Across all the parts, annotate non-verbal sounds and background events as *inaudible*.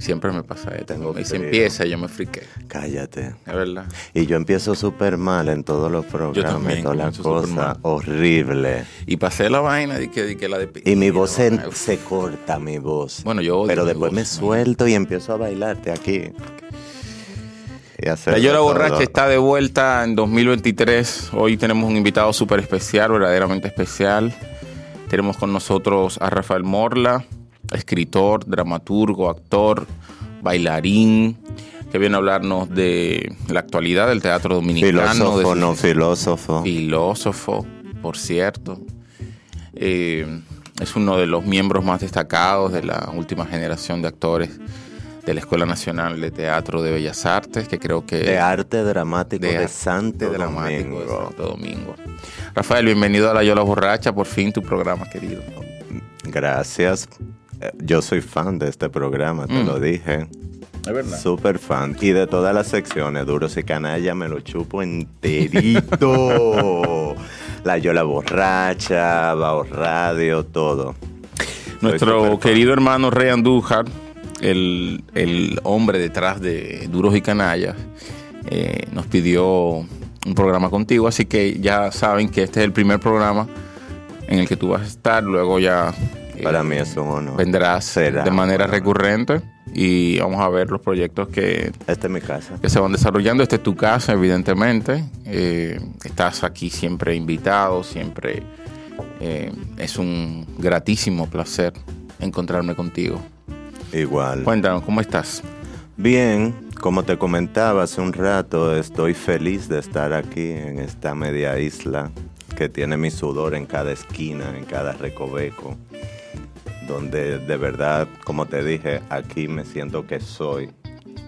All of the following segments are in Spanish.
Siempre me pasa esto. Tengo y se frío. empieza, yo me friqué. Cállate. Es verdad. Y yo empiezo súper mal en todos los programas, también todas las cosas. Horrible. Y pasé la vaina de que, de que la de Y mi voz se, se corta, mi voz. Bueno, yo odio Pero después voz, me suelto y empiezo a bailarte aquí. La todo. Borracha está de vuelta en 2023. Hoy tenemos un invitado súper especial, verdaderamente especial. Tenemos con nosotros a Rafael Morla, escritor, dramaturgo, actor, bailarín, que viene a hablarnos de la actualidad del teatro dominicano. Filósofo, de no filósofo. filósofo, por cierto. Eh, es uno de los miembros más destacados de la última generación de actores de la Escuela Nacional de Teatro de Bellas Artes, que creo que... De arte dramático de, arte Santo dramático de Domingo. Santo Domingo. Rafael, bienvenido a La Yola Borracha, por fin tu programa, querido. Gracias. Yo soy fan de este programa, te Mm. lo dije. Es verdad. Súper fan. Y de todas las secciones, Duros y Canalla, me lo chupo enterito. *laughs* la Yola Borracha, Bao Radio, todo. Nuestro fan. querido hermano Rey Andújar, el, el hombre detrás de Duros y Canallas, eh, nos pidió un programa contigo, así que ya saben que este es el primer programa en el que tú vas a estar, luego ya eh, Para mí es un honor. vendrás Será de manera recurrente y vamos a ver los proyectos que, Esta es mi casa. que se van desarrollando. Esta es tu casa, evidentemente. Eh, estás aquí siempre invitado, siempre eh, es un gratísimo placer encontrarme contigo. Igual. Cuéntanos, ¿cómo estás? Bien, como te comentaba hace un rato, estoy feliz de estar aquí en esta media isla que tiene mi sudor en cada esquina, en cada recoveco, donde de verdad, como te dije, aquí me siento que soy,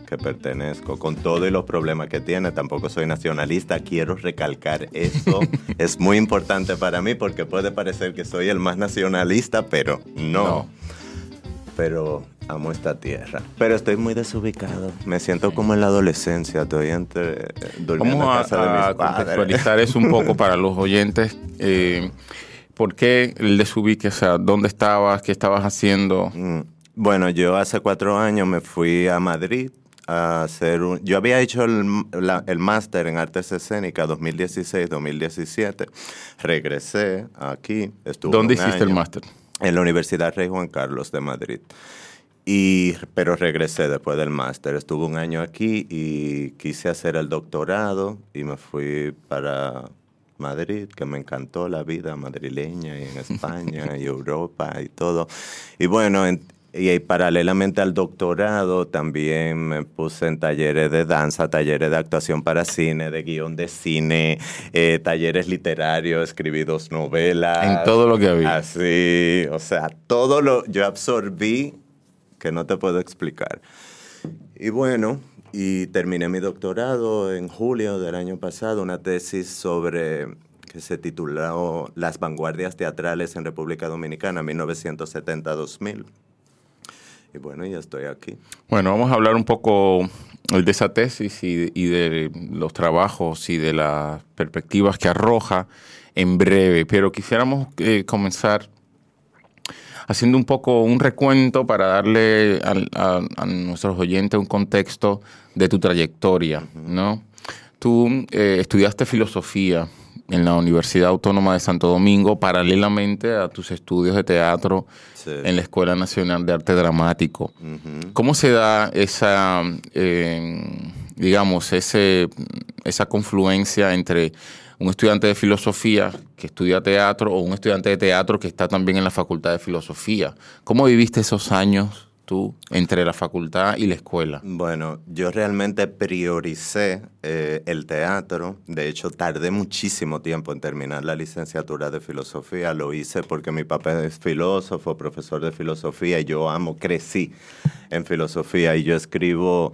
que pertenezco, con todos los problemas que tiene, tampoco soy nacionalista, quiero recalcar eso, *laughs* es muy importante para mí porque puede parecer que soy el más nacionalista, pero no. No. Pero amo esta tierra. Pero estoy muy desubicado. Me siento como en la adolescencia. Estoy entre durmiendo Vamos en casa de a, a mis padres. contextualizar eso un poco para los oyentes. *laughs* Eh, ¿Por qué el desubique? O sea, ¿dónde estabas? ¿Qué estabas haciendo? Mm, Bueno, yo hace cuatro años me fui a Madrid a hacer un... Yo había hecho el, la- el máster en artes escénicas 2016-2017. Regresé aquí. Estuve ¿Dónde un hiciste el máster? En la Universidad Rey Juan Carlos de Madrid. Y, pero regresé después del máster. Estuve un año aquí y quise hacer el doctorado y me fui para Madrid, que me encantó la vida madrileña y en España *laughs* y Europa y todo. Y bueno, en- y, ahí paralelamente al doctorado también me puse en talleres de danza, talleres de actuación para cine, de guion de cine, eh, talleres literarios, escribí dos novelas. En todo lo que había. Así, o sea, todo lo yo absorbí que no te puedo explicar. Y bueno, y terminé mi doctorado en julio del año pasado, una tesis sobre que se tituló Las vanguardias teatrales en República Dominicana, 1970-2000. Y bueno, ya estoy aquí. Bueno, vamos a hablar un poco de esa tesis y, y de los trabajos y de las perspectivas que arroja en breve, pero quisiéramos eh, comenzar haciendo un poco un recuento para darle a, a nuestros oyentes un contexto de tu trayectoria, ¿no? Tú eh, estudiaste filosofía en la Universidad Autónoma de Santo Domingo paralelamente a tus estudios de teatro Sí. en la Escuela Nacional de Arte Dramático. ¿Cómo se da esa, eh, digamos, ese, esa confluencia entre un estudiante de filosofía que estudia teatro o un estudiante de teatro que está también en la Facultad de Filosofía? ¿Cómo viviste esos años tú entre la facultad y la escuela? Bueno, yo realmente prioricé eh, el teatro. De hecho, tardé muchísimo tiempo en terminar la licenciatura de filosofía. Lo hice porque mi papá es filósofo, profesor de filosofía, y yo amo, crecí en filosofía y yo escribo...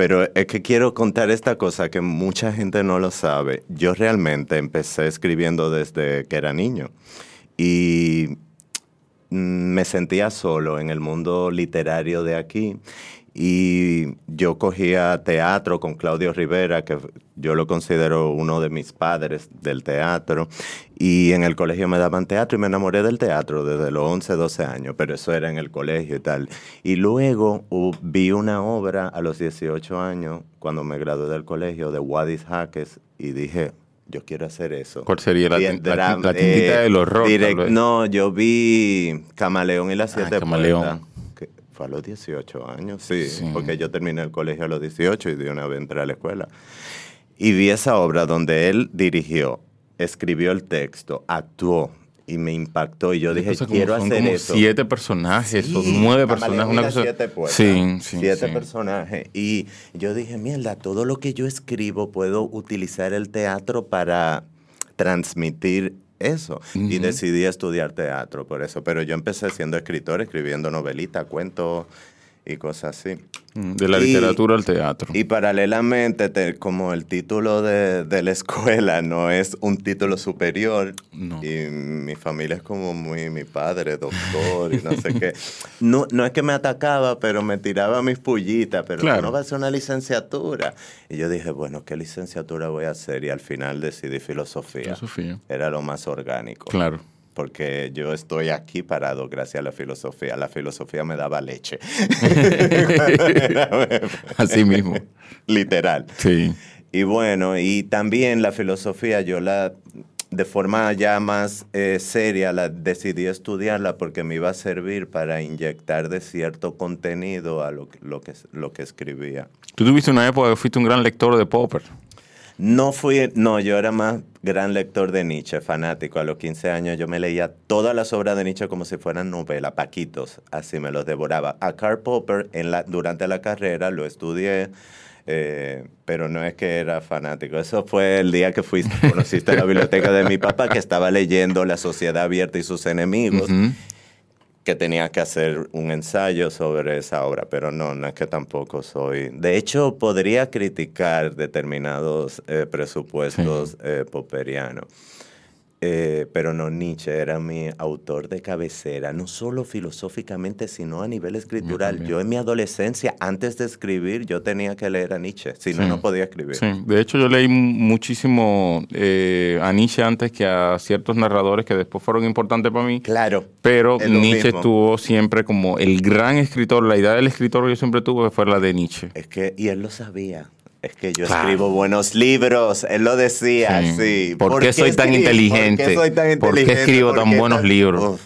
Pero es que quiero contar esta cosa que mucha gente no lo sabe. Yo realmente empecé escribiendo desde que era niño. Y me sentía solo en el mundo literario de aquí y yo cogía teatro con Claudio Rivera, que yo lo considero uno de mis padres del teatro, y en el colegio me daban teatro y me enamoré del teatro desde los 11, 12 años, pero eso era en el colegio y tal. Y luego uh, vi una obra a los 18 años, cuando me gradué del colegio, de Wadis Jaques, y dije, yo quiero hacer eso. ¿Cuál sería la, Bien, la, la tintita eh, del horror? direct- no, yo vi Camaleón y las Ah, siete Camaleón. puertas, que fue a los 18 años, sí, Sí. porque yo terminé el colegio a los 18 y de una vez entré a la escuela. Y vi esa obra donde él dirigió, escribió el texto, actuó y me impactó y yo dije, quiero son hacer como eso. siete personajes Sí, nueve personajes, una cosa. Siete, puertas. sí, sí, Siete sí. personajes. Y yo dije, mierda, todo lo que yo escribo puedo utilizar el teatro para transmitir eso. Y decidí estudiar teatro por eso. Pero yo empecé siendo escritor, escribiendo novelitas, cuentos y cosas así. Mm, De la Y- literatura al teatro. Y paralelamente, te- como el título de, de la escuela no es un título superior, No. y mi familia es como muy mi padre, doctor, y no sé qué. No, no es que me atacaba, pero me tiraba mis pullitas, pero Claro. no vas a hacer una licenciatura. Y yo dije, bueno, ¿qué licenciatura voy a hacer? Y al final decidí filosofía. Filosofía. Era lo más orgánico. Claro. Porque yo estoy aquí parado gracias a la filosofía. La filosofía me daba leche. *laughs* Así mismo. Literal. Sí. Y bueno, y también la filosofía yo la, de forma ya más eh, seria, la decidí estudiarla porque me iba a servir para inyectar de cierto contenido a lo, que- lo, que, lo que escribía. Tú tuviste una época que fuiste un gran lector de Popper. No fui, no, yo era más gran lector de Nietzsche, fanático. A los 15 años yo me leía todas las obras de Nietzsche como si fueran novelas, paquitos, así me los devoraba. A Karl Popper en la, durante la carrera lo estudié, eh, pero no es que era fanático. Eso fue el día que fuiste, conociste la biblioteca de mi papá que estaba leyendo La Sociedad Abierta y sus enemigos. Que tenía que hacer un ensayo sobre esa obra, pero no, no es que tampoco soy. De hecho, podría criticar determinados eh, presupuestos eh, popperianos. Eh, pero no, Nietzsche era mi autor de cabecera, no solo filosóficamente, sino a nivel escritural. Yo, en mi adolescencia, antes de escribir, yo tenía que leer a Nietzsche, si no, Sí. no podía escribir. Sí, de hecho yo leí mu- muchísimo eh, a Nietzsche antes que a ciertos narradores que después fueron importantes para mí, Claro. pero Nietzsche mismo. estuvo siempre como el gran escritor, la idea del escritor que yo siempre tuve fue la de Nietzsche. Es que, y él lo sabía. Es que yo Claro. escribo buenos libros, él lo decía, Sí. sí. ¿Por qué soy tan inteligente? ¿Por qué soy tan ¿Por qué inteligente? escribo tan qué buenos libros? Uf,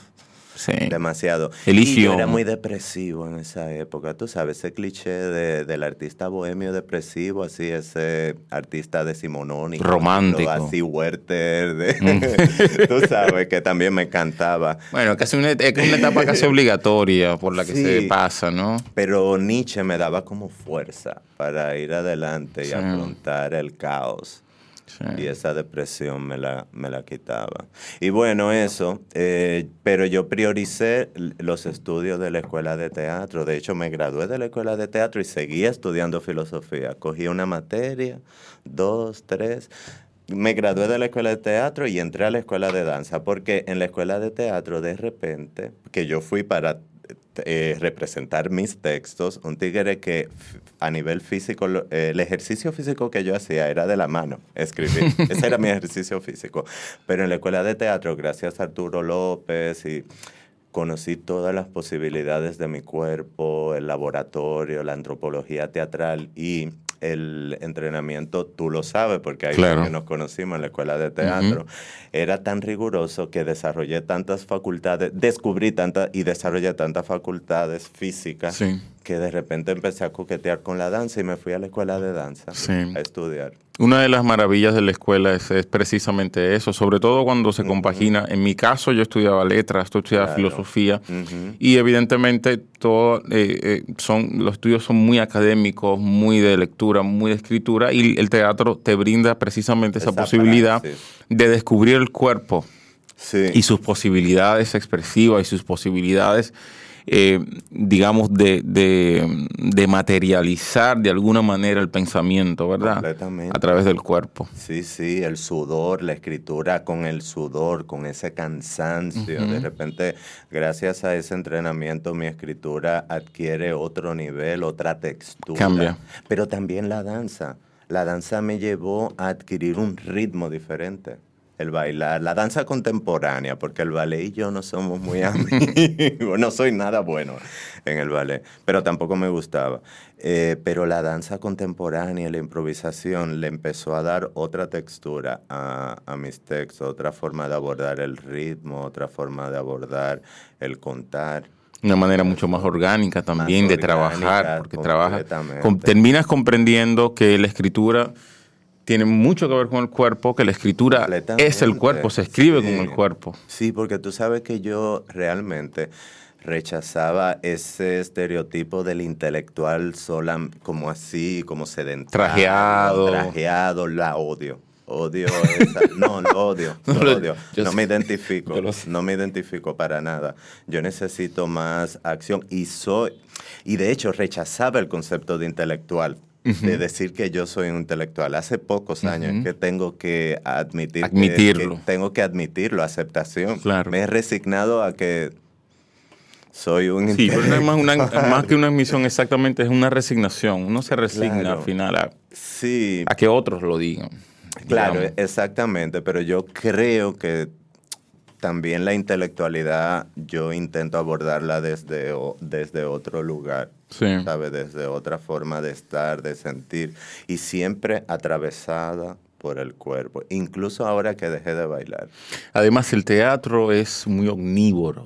Sí. demasiado. Y yo era muy depresivo en esa época. Tú sabes, ese cliché de- del artista bohemio depresivo, así ese artista decimonónico. Romántico. Mm. Así Werther. de- tú sabes, que también me encantaba. Bueno, casi una, es una etapa casi obligatoria por la que Sí. se pasa, ¿no? Pero Nietzsche me daba como fuerza para ir adelante y Sí. afrontar el caos. Y esa depresión me la, me la quitaba. Y bueno, eso, eh, pero yo prioricé los estudios de la escuela de teatro. De hecho, me gradué de la escuela de teatro y seguía estudiando filosofía. Cogí una materia, dos, tres. Me gradué de la escuela de teatro y entré a la escuela de danza, porque en la escuela de teatro, de repente, que yo fui para eh, representar mis textos, un tigre que a nivel físico, eh, el ejercicio físico que yo hacía era de la mano, escribir. *laughs* Ese era mi ejercicio físico. Pero en la escuela de teatro, gracias a Arturo López y conocí todas las posibilidades de mi cuerpo, el laboratorio, la antropología teatral y el entrenamiento, tú lo sabes, porque ahí Claro. que nos conocimos en la escuela de teatro, era tan riguroso que desarrollé tantas facultades, descubrí tantas y desarrollé tantas facultades físicas Sí. que de repente empecé a coquetear con la danza y me fui a la escuela de danza Sí. a estudiar. Una de las maravillas de la escuela es, es precisamente eso, sobre todo cuando se compagina. En mi caso, yo estudiaba letras, tú estudiabas Claro. filosofía, y evidentemente todo, eh, eh, son, los estudios son muy académicos, muy de lectura, muy de escritura, y el teatro te brinda precisamente esa, Esa posibilidad de descubrir el cuerpo Sí. y sus posibilidades expresivas y sus posibilidades, eh, digamos, de, de- de materializar de alguna manera el pensamiento, ¿verdad? Completamente. A través del cuerpo. Sí, sí, el sudor, la escritura con el sudor, con ese cansancio. De repente, gracias a ese entrenamiento, mi escritura adquiere otro nivel, otra textura. Cambia. Pero también la danza. La danza me llevó a adquirir un ritmo diferente. El bailar, la danza contemporánea, porque el ballet y yo no somos muy *laughs* amigos, no soy nada bueno en el ballet, pero tampoco me gustaba. Eh, pero la danza contemporánea, la improvisación, le empezó a dar otra textura a, a mis textos, otra forma de abordar el ritmo, otra forma de abordar el contar. Una manera mucho más orgánica también de trabajar, orgánica, porque trabajas, terminas comprendiendo que la escritura tiene mucho que ver con el cuerpo, que la escritura es el cuerpo, se escribe Sí. con el cuerpo. Sí, porque tú sabes que yo realmente rechazaba ese estereotipo del intelectual sola, como así, como sedentario. Trajeado. Trajeado, la odio. Odio esa. *laughs* No, lo odio. No, lo odio. No me identifico. No me identifico para nada. Yo necesito más acción y soy. Y de hecho, rechazaba el concepto de intelectual. De decir que yo soy un intelectual. Hace pocos años que tengo que admitir Admitirlo. que tengo que admitirlo, aceptación. Claro. Me he resignado a que soy un Sí, pero no es más, una- más que una admisión, exactamente, es una resignación. Uno se resigna Claro. al final a, Sí, a que otros lo digan. claro, digamos. exactamente, pero yo creo que también la intelectualidad yo intento abordarla desde, desde otro lugar, Sí. ¿sabes? Desde otra forma de estar, de sentir, y siempre atravesada por el cuerpo, incluso ahora que dejé de bailar. Además, el teatro es muy omnívoro.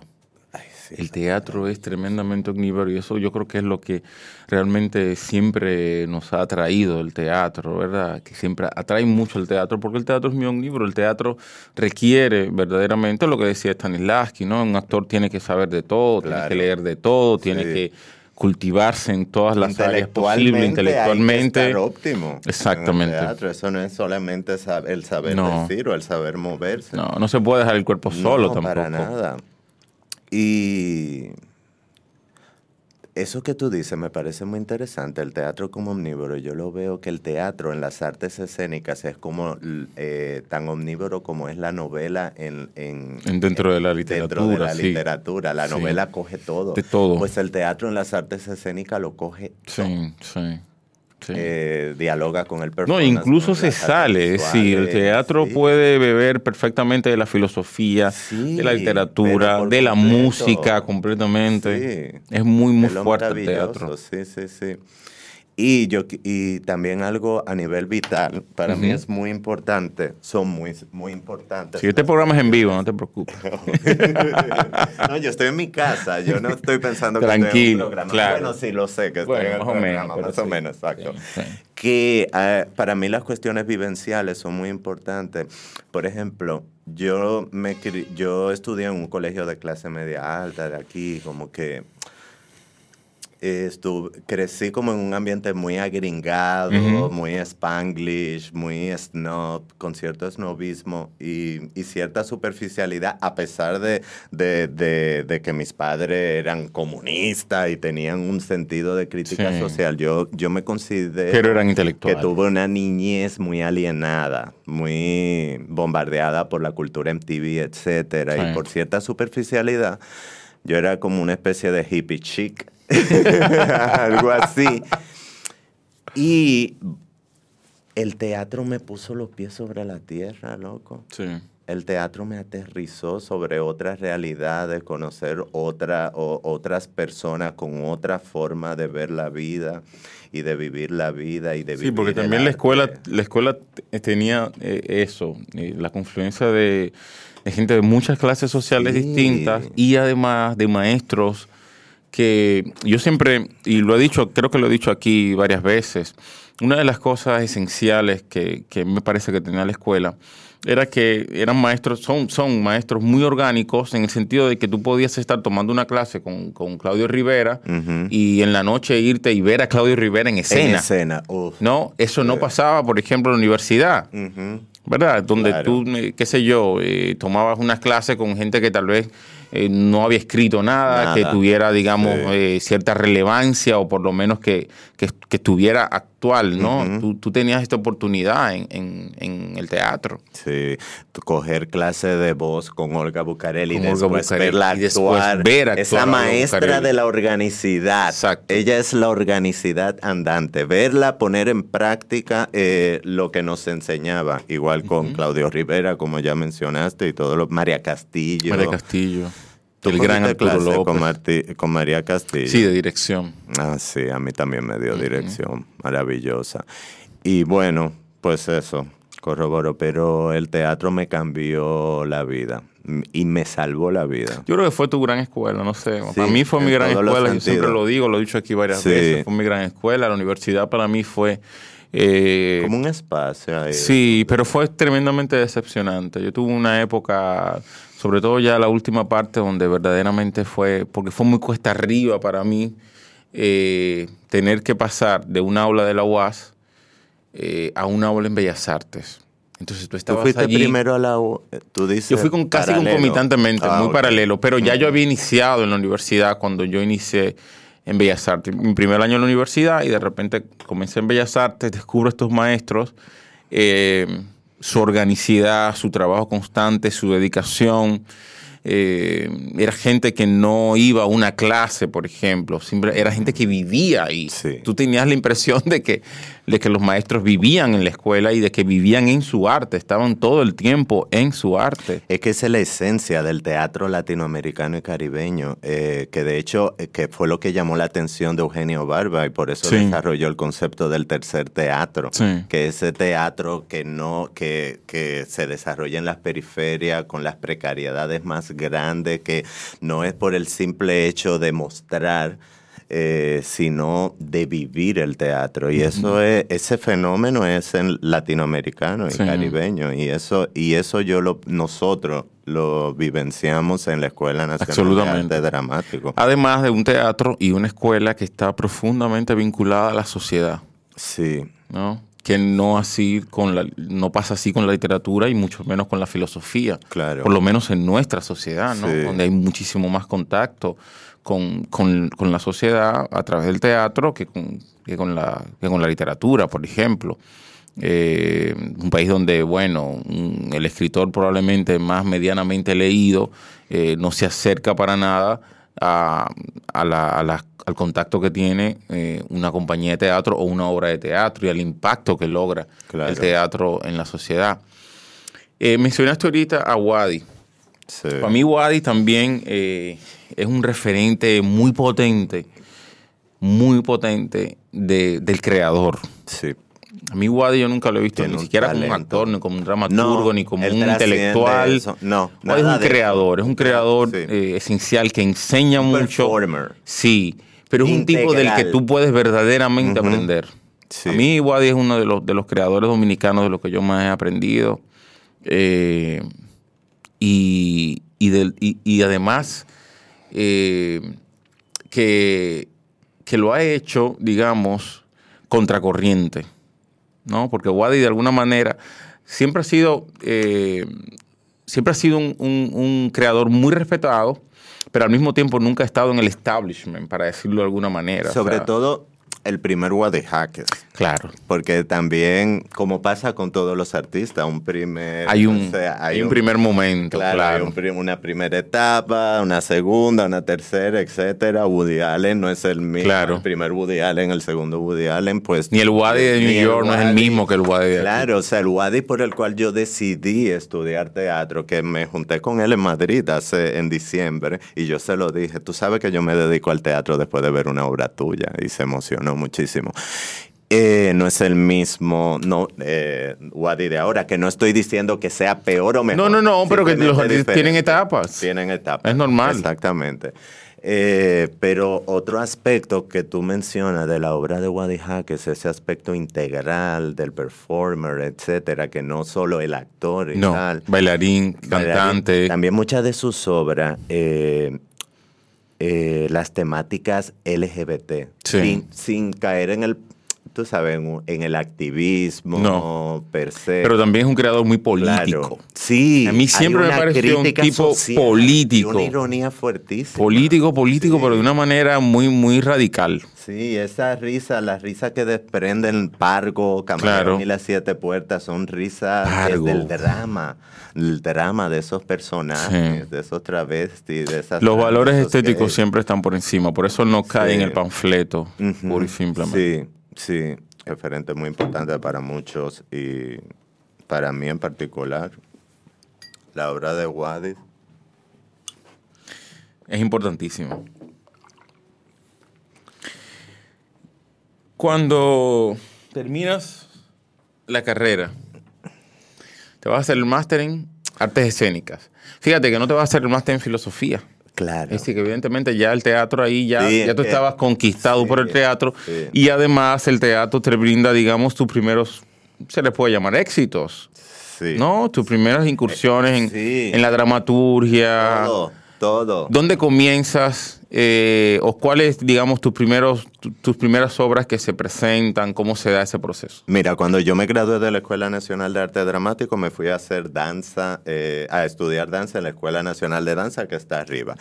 Ay, sí, El teatro es tremendamente omnívoro y eso yo creo que es lo que realmente siempre nos ha atraído el teatro, ¿verdad? Que siempre atrae mucho el teatro porque el teatro es muy omnívoro. El teatro requiere verdaderamente lo que decía Stanislavski, ¿no? Un actor tiene que saber de todo, tiene que leer de todo, tiene que cultivarse en todas las áreas posibles Intelectualmente hay que estar óptimo. Exactamente. En el teatro. Eso no es solamente el saber No. decir o el saber moverse. No, no se puede dejar el cuerpo solo No, tampoco. para nada. Y eso que tú dices me parece muy interesante, el teatro como omnívoro. Yo lo veo que el teatro en las artes escénicas es como eh, tan omnívoro como es la novela en, en- En- dentro de la Dentro de literatura, la sí. literatura. La Sí. novela coge todo. De todo. Pues el teatro en las artes escénicas lo coge todo. Sí, sí. sí. Eh, dialoga con el No, performance. incluso con se sale, decir, el teatro sí. puede beber perfectamente de la filosofía, Sí, de la literatura, de la música completamente. Sí. Es muy, muy fuerte el teatro. Sí, sí, sí. Y, yo, y también algo a nivel vital, para mí es muy importante, son muy, muy importantes. Si este programa es en vivo, no te *laughs* preocupes. no, yo estoy en mi casa, yo no estoy pensando que estoy en Tranquilo, un programa. claro. Bueno, sí, lo sé que estoy Bueno, en el más o menos, más o menos, exacto. Sí, sí. Que eh, para mí las cuestiones vivenciales son muy importantes. Por ejemplo, yo, me, yo estudié en un colegio de clase media alta de aquí, como que estuve, crecí como en un ambiente muy agringado, muy spanglish, muy snob, con cierto snobismo y, y cierta superficialidad, a pesar de, de, de- de que mis padres eran comunistas y tenían un sentido de crítica Sí. social. Yo, yo me considero Pero eran que tuve una niñez muy alienada, muy bombardeada por la cultura MTV, etcétera, Sí. y por cierta superficialidad, yo era como una especie de hippie chic, *laughs* algo así. Y el teatro me puso los pies sobre la tierra, loco. Sí. El teatro me aterrizó sobre otras realidades, conocer otra, o- otras personas con otra forma de ver la vida y de vivir la vida y de Sí, vivir porque el también la escuela, la escuela tenía eh, eso, eh, la confluencia de, de gente de muchas clases sociales Sí. distintas y además de maestros que yo siempre, y lo he dicho, creo que lo he dicho aquí varias veces, una de las cosas esenciales que, que me parece que tenía la escuela era que eran maestros, son, son maestros muy orgánicos en el sentido de que tú podías estar tomando una clase con, con Claudio Rivera y en la noche irte y ver a Claudio Rivera en escena. En escena. uf. No, eso no pasaba, por ejemplo, en la universidad. ¿verdad? Donde Claro. tú, eh, qué sé yo, eh, tomabas unas clases con gente que tal vez eh, no había escrito nada, Nada. que tuviera, digamos, Sí. eh, cierta relevancia o por lo menos que, que- que estuviera actual, ¿no? Ujú. tú, tú tenías esta oportunidad en, en- en el teatro. Sí, coger clase de voz con Olga Bucareli y Con Olga después Bucareli, verla y después actuar. ver Olga maestra de la organicidad. Exacto. Ella es la organicidad andante. Verla poner en práctica eh, lo que nos enseñaba. Igual con Claudio Rivera, como ya mencionaste, y todo lo. María Castillo. María Castillo, ¿Tú el gran Arturo López. Con, Marti- con María Castillo. Sí, de dirección. Ah, sí, a mí también me dio dirección maravillosa. Y bueno, pues eso, corroboro, pero el teatro me cambió la vida y me salvó la vida. Yo creo que fue tu gran escuela, no sé. Sí, para mí fue mi gran escuela, yo siempre lo digo, lo he dicho aquí varias Sí. veces, fue mi gran escuela. La universidad para mí fue... eh, Como un espacio ahí. Sí, pero fue tremendamente decepcionante. Yo tuve una época, sobre todo ya la última parte, donde verdaderamente fue, porque fue muy cuesta arriba para mí, eh, tener que pasar de un aula de la UAS eh, a un aula en Bellas Artes. Entonces tú Tú estabas fuiste allí. primero a la U- eh, tú dices Yo fui con casi paralelo. concomitantemente, Ah, muy paralelo, pero ya yo había iniciado en la universidad cuando yo inicié en Bellas Artes. Mi primer año en la universidad y de repente comencé en Bellas Artes, descubro estos maestros, eh, su organicidad, su trabajo constante, su dedicación. eh, era gente que no iba a una clase, por ejemplo, siempre era gente que vivía ahí. Sí. Tú tenías la impresión de que, de que los maestros vivían en la escuela y de que vivían en su arte, estaban todo el tiempo en su arte. Es que esa es la esencia del teatro latinoamericano y caribeño, eh, que de hecho eh, que fue lo que llamó la atención de Eugenio Barba y por eso Sí. desarrolló el concepto del tercer teatro, Sí. que ese teatro que no que, que se desarrolla en las periferias con las precariedades más grandes, que no es por el simple hecho de mostrar eh, sino de vivir el teatro. Y eso es, ese fenómeno es en latinoamericano y Sí. caribeño. Y eso, y eso yo lo, nosotros lo vivenciamos en la Escuela Nacional de. Arte Dramático. Además de un teatro y una escuela que está profundamente vinculada a la sociedad, Sí, ¿no? Que no así con la, no pasa así con la literatura y mucho menos con la filosofía. Claro. Por lo menos en nuestra sociedad, ¿no? Sí. Donde hay muchísimo más contacto con, con- con la sociedad a través del teatro que con, que con, la, que con la literatura, por ejemplo. Eh, un país donde, bueno, un- el escritor probablemente más medianamente leído eh, no se acerca para nada a, a la- a la- al contacto que tiene eh, una compañía de teatro o una obra de teatro y al impacto que logra Claro. el teatro en la sociedad. Mencionaste ahorita a Wadi. sí. Para mí Wadi también es un referente muy potente, muy potente de- del creador. Sí. A mí Wadi yo nunca lo he visto Tiene ni siquiera como un talento. actor, ni como un dramaturgo, No, ni como un intelectual. No, Wadi es un creador, es un creador Sí. eh, esencial que enseña Un mucho. performer. Sí, pero es un tipo del que tú puedes verdaderamente aprender. Sí. A mí Wadi es uno de los, de los creadores dominicanos de los que yo más he aprendido. Eh, y, y, del- y- y además eh, que, que lo ha hecho, digamos, contracorriente. ¿no? Porque Wadi de alguna manera siempre ha sido, eh, siempre ha sido un, un- un creador muy respetado, pero al mismo tiempo nunca ha estado en el establishment, para decirlo de alguna manera. O Sobre sea, todo el primer Wadi Jaques. Claro. Porque también, como pasa con todos los artistas, un primer... Hay un, o sea, hay un primer momento, Claro, claro. hay un prim- una primera etapa, una segunda, una tercera, etcétera. Woody Allen no es el mismo. Claro. El primer Woody Allen, el segundo Woody Allen, pues... Ni el Wadi de New York no es el mismo que el Wadi de aquí. Claro, o sea, el Wadi por el cual yo decidí estudiar teatro, que me junté con él en Madrid hace en diciembre, y yo se lo dije, tú sabes que yo me dedico al teatro después de ver una obra tuya, y se emocionó muchísimo. Eh, no es el mismo no, eh, Wadi de ahora, que no estoy diciendo que sea peor o mejor. No, no, no, pero que los tienen etapas. Tienen etapas. Es normal. Exactamente. Eh, pero otro aspecto que tú mencionas de la obra de Wadi Jaques, ese aspecto integral del performer, etcétera, que no solo el actor y No, tal. bailarín, cantante. También muchas de sus obras, eh, eh, las temáticas LGBT, Sí. sin, sin caer en el, tú sabes, en, el activismo No. per se. Pero también es un creador muy Claro. político. Sí. A mí siempre me pareció un tipo social político. Una ironía fuertísima. Político, político, pero de una manera muy, muy radical. Sí, esa risa, la risa que desprenden Pargo, Camarón Claro. y las Siete Puertas son risas del drama, el drama de esos personajes, Sí. de esos travestis, de esas... Los valores estéticos siempre están por encima, por eso no cae Sí. en el panfleto, pura y simplemente. Sí, sí, referente muy importante para muchos y para mí en particular. La obra de Wadis. Es importantísimo. Cuando terminas la carrera, te vas a hacer el máster en artes escénicas. Fíjate que no te vas a hacer el máster en filosofía. Claro. Es decir, que evidentemente ya el teatro ahí, ya, Sí, ya tú que- estabas conquistado sí, por el teatro sí. y además el teatro te brinda, digamos, tus primeros, se les puede llamar éxitos, Sí. ¿no? Tus primeras incursiones en, en la dramaturgia. Todo, todo. ¿Dónde comienzas eh, o cuáles, digamos, tus, primeros, tu- tus primeras obras que se presentan? ¿Cómo se da ese proceso? Mira, cuando yo me gradué de la Escuela Nacional de Arte Dramático, me fui a hacer danza, eh, a estudiar danza en la Escuela Nacional de Danza que está arriba.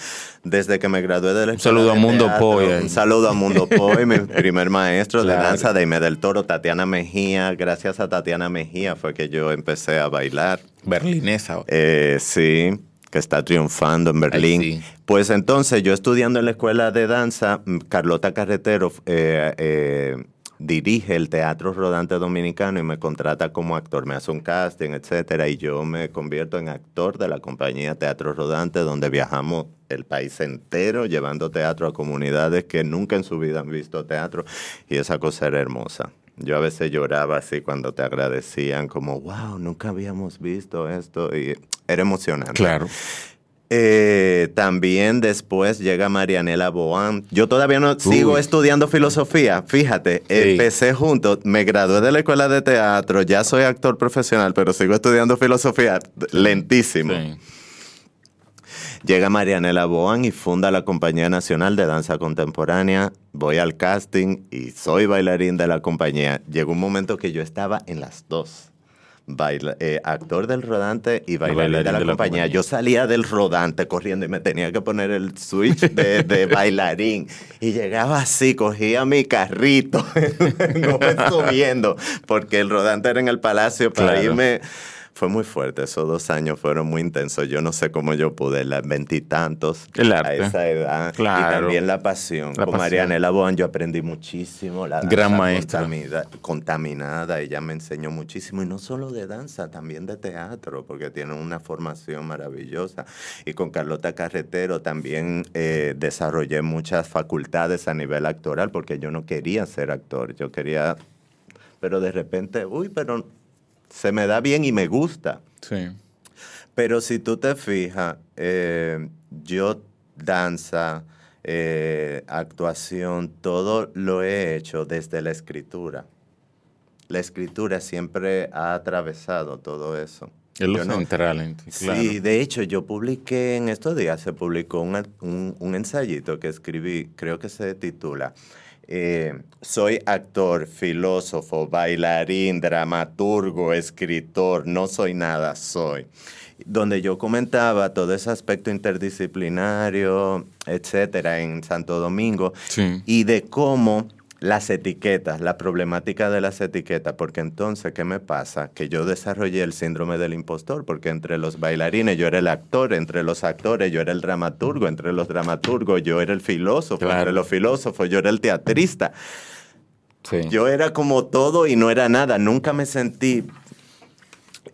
Desde que me gradué de la Un Escuela saludo a Mundo Teatro, Poy ahí. Un saludo a Mundo *laughs* Poy, mi primer maestro Claro. de danza de Ime del Toro, Tatiana Mejía. Gracias a Tatiana Mejía fue que yo empecé a bailar. Berlinesa. Eh, sí, que está triunfando en Berlín. sí. Pues entonces, yo estudiando en la escuela de danza, Carlota Carretero eh, eh, dirige el Teatro Rodante Dominicano y me contrata como actor. Me hace un casting, etcétera, y yo me convierto en actor de la compañía Teatro Rodante, donde viajamos el país entero llevando teatro a comunidades que nunca en su vida han visto teatro, y esa cosa era hermosa. Yo a veces lloraba así cuando te agradecían, como, wow, nunca habíamos visto esto, y era emocionante. Claro. Eh, también después llega Marianela Boan. Yo todavía no sigo estudiando filosofía, fíjate, Sí. empecé junto, me gradué de la escuela de teatro, ya soy actor profesional, pero sigo estudiando filosofía lentísimo. Sí. Llega Marianela Boan y funda la Compañía Nacional de Danza Contemporánea. Voy al casting y soy bailarín de la compañía. Llegó un momento que yo estaba en las dos. Baila- eh, actor del rodante y bailarín, bailarín de, la, de la compañía. compañía. Yo salía del rodante corriendo y me tenía que poner el switch de, de *laughs* bailarín. Y llegaba así, cogía mi carrito, *laughs* no me subiendo, porque el rodante era en el palacio para Claro. irme. Fue muy fuerte, esos dos años fueron muy intensos. Yo no sé cómo yo pude, las veintitantos, a esa edad. Claro. Y también la pasión. La Con pasión. Marianela Boan yo aprendí muchísimo. La danza Gran maestra. contaminada, ella me enseñó muchísimo. Y no solo de danza, también de teatro, porque tiene una formación maravillosa. Y con Carlota Carretero también eh, desarrollé muchas facultades a nivel actoral, porque yo no quería ser actor, yo quería... Pero de repente, uy, pero se me da bien y me gusta. Sí. Pero si tú te fijas, eh, yo danza, eh, actuación, todo lo he hecho desde la escritura. La escritura siempre ha atravesado todo eso. Es lo no- central. en ti, claro. Sí, de hecho, yo publiqué en estos días, se publicó un, un- un ensayito que escribí, creo que se titula eh, Soy actor, filósofo, bailarín, dramaturgo, escritor, no soy nada, soy. Donde yo comentaba todo ese aspecto interdisciplinario, etcétera, en Santo Domingo, Sí. y de cómo las etiquetas, la problemática de las etiquetas, porque entonces, ¿qué me pasa? Que yo desarrollé el síndrome del impostor, porque entre los bailarines yo era el actor, entre los actores yo era el dramaturgo, entre los dramaturgos yo era el filósofo, Claro. entre los filósofos yo era el teatrista. Sí. Yo era como todo y no era nada, nunca me sentí...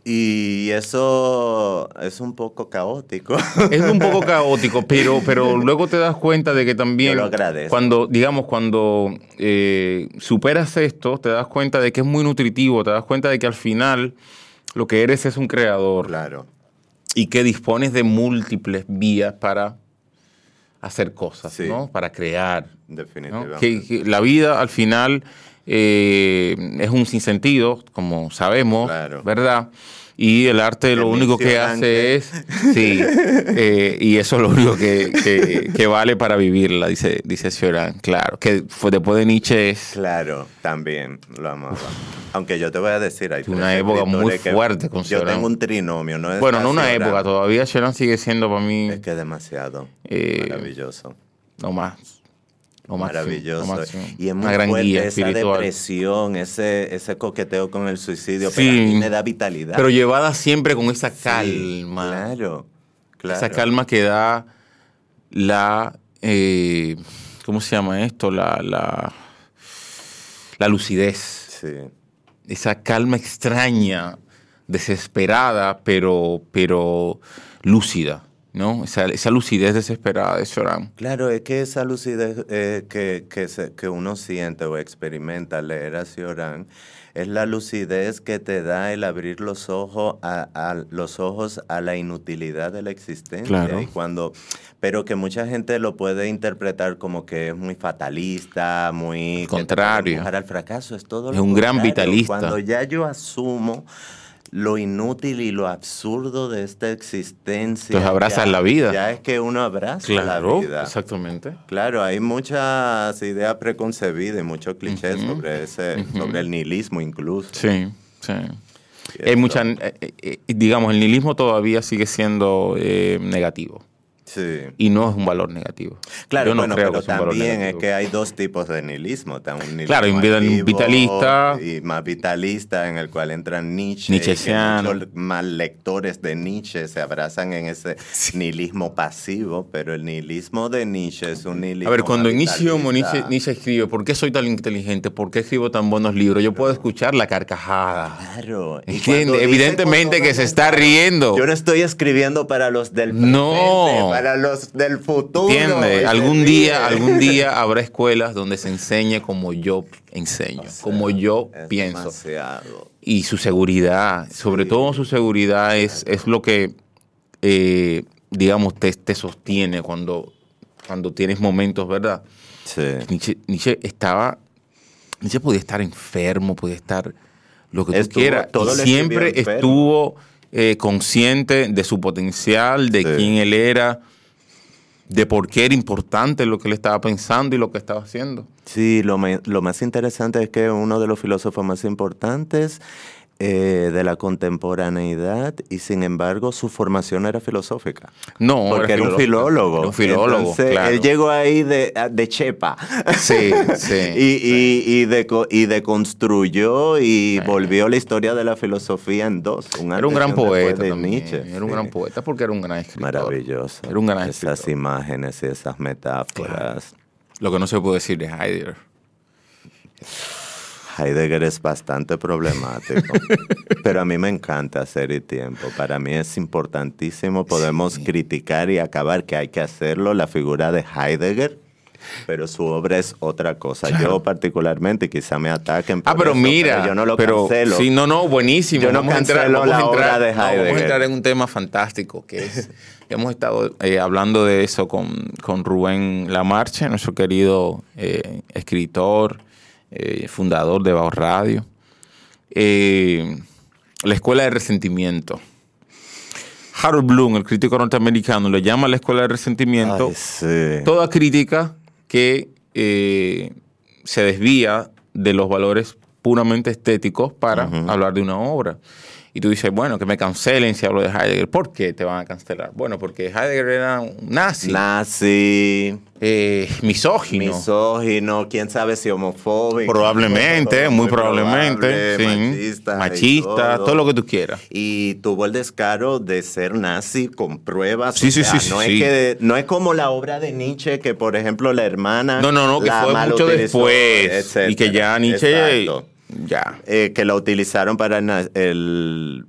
Y eso es un poco caótico. Es un poco *laughs* caótico, pero, pero luego te das cuenta de que también Yo lo agradezco. cuando, digamos, cuando eh, superas esto, te das cuenta de que es muy nutritivo, te das cuenta de que al final lo que eres es un creador claro. y que dispones de múltiples vías para hacer cosas, Sí. ¿no? Para crear. ¿no? Definitivamente. Que, que la vida al final eh, es un sinsentido, como sabemos, Claro. ¿verdad? Y el arte lo único que hace es, sí, *laughs* eh, y eso es lo único que, que- que vale para vivirla, dice, dice Cioran, claro, que fue después de Nietzsche es Claro, también lo amaba. Aunque yo te voy a decir, hay Una época muy fuerte con Yo tengo un trinomio, no es bueno, no una Cioran. época, todavía Cioran sigue siendo para mí Es que es demasiado Eh, maravilloso. lo más, maravilloso. Y es muy una gran fuerte guía esa espiritual. depresión, ese, ese coqueteo con el suicidio, Sí. pero a mí me da vitalidad. Pero llevada siempre con esa Sí, calma. Claro, claro. Esa calma que da la. eh, ¿Cómo se llama esto? La, la, la lucidez. Sí, Esa calma extraña, desesperada, pero, pero lúcida. ¿No? Esa, esa lucidez desesperada de Choran. Claro, es que esa lucidez eh, que, que, se- que uno siente o experimenta al leer a Cioran es la lucidez que te da el abrir los ojos a, a los ojos a la inutilidad de la existencia. Claro. Y cuando, pero que mucha gente lo puede interpretar como que es muy fatalista, muy Contrario. empujar al fracaso. Es todo Es lo un gran contrario. vitalista. Cuando ya yo asumo lo inútil y lo absurdo de esta existencia. Entonces abrazas ya- la vida. Ya es que uno abraza Claro, la vida. exactamente. Claro, hay muchas ideas preconcebidas y muchos clichés sobre ese, sobre el nihilismo incluso. Sí, sí. Hay mucha, eh, eh, eh, digamos, el nihilismo todavía sigue siendo eh, negativo Sí. y no es un valor negativo. Claro, Yo no bueno, creo pero que valor también es que hay dos tipos de nihilismo. Un nihilismo Claro, un vitalista. y más vitalista en el cual entran Nietzsche. Nietzscheano. muchos más lectores de Nietzsche se abrazan en ese nihilismo pasivo, pero el nihilismo de Nietzsche es un nihilismo A ver, cuando inicio Nietzsche. Nietzsche escribe, ¿por qué soy tan inteligente? ¿Por qué escribo tan buenos libros? Yo puedo escuchar la carcajada. Claro. evidentemente que se está riendo. Yo no estoy escribiendo para los del presente, No. para los del futuro. Algún día, algún día habrá escuelas donde se enseñe como yo enseño, O sea, como yo pienso. demasiado. Y su seguridad, sobre todo su seguridad es, es lo que, eh, digamos, te, te sostiene cuando, cuando tienes momentos, ¿verdad? Sí. Nietzsche, Nietzsche estaba, Nietzsche podía estar enfermo, podía estar lo que tú Estuvo- quieras. todo siempre estuvo eh, consciente de su potencial, de Sí. quién él era, de por qué era importante lo que él estaba pensando y lo que estaba haciendo. Sí, lo, me- lo más interesante es que uno de los filósofos más importantes eh, de la contemporaneidad y sin embargo su formación era filosófica. No, Porque era un filólogo. Era un filólogo, Entonces, claro. Él llegó ahí de, de chepa. Sí, *laughs* sí, y, sí. y, y, deco- y deconstruyó y Sí. volvió la historia de la filosofía en dos. Un Era un gran poeta de también. Nietzsche. Era un gran poeta porque era un gran escritor. Maravilloso. Era un gran Esas escritor. imágenes y esas metáforas. Lo que no se puede decir de Heidegger. Heidegger es bastante problemático, *laughs* pero a mí me encanta hacer y tiempo. Para mí es importantísimo, podemos criticar y acabar que hay que hacerlo, la figura de Heidegger, pero su obra es otra cosa. Claro. Yo particularmente, quizá me ataquen por Ah, pero eso, mira, yo no lo pero, cancelo. Sí, no, no, buenísimo. Yo no Vamos a entrar- cancelo vamos a la entrar- obra de no, vamos a Heidegger. entrar en un tema fantástico que es, hemos estado eh, hablando de eso con, con Rubén Lamarche, nuestro querido eh, escritor, eh, fundador de Bao Radio. Eh, la escuela de resentimiento. Harold Bloom, el crítico norteamericano, le llama la escuela de resentimiento Ay, sí. toda crítica que eh, se desvía de los valores puramente estéticos para hablar de una obra. Y tú dices, bueno, que me cancelen si hablo de Heidegger. ¿Por qué te van a cancelar? Bueno, porque Heidegger era un nazi, Nazi, eh, misógino. misógino, quién sabe si homofóbico. Probablemente, muy probablemente, sí. Machista. Machista, todo. lo que tú quieras. Y tuvo el descaro de ser nazi con pruebas. Sí, o sí, sea, sí, no sí. Es que, no es como la obra de Nietzsche, que por ejemplo la hermana. No, no, no, que fue mucho después. Y que ya etcétera. Nietzsche. Exacto. Ya. Eh, que la utilizaron para el.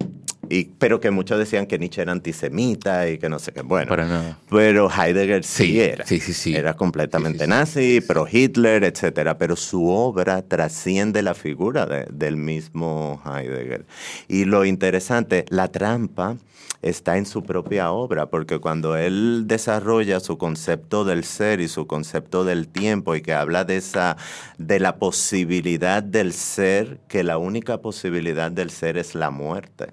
Y- pero que muchos decían que Nietzsche era antisemita y que no sé qué. Bueno, Para nada. pero Heidegger sí, Sí, era. sí, sí, sí. Era completamente Sí, sí, sí. nazi, pro Hitler, etcétera. Pero su obra trasciende la figura de- del mismo Heidegger. Y lo interesante, la trampa está en su propia obra, porque cuando él desarrolla su concepto del ser y su concepto del tiempo y que habla de esa de la posibilidad del ser, que la única posibilidad del ser es la muerte.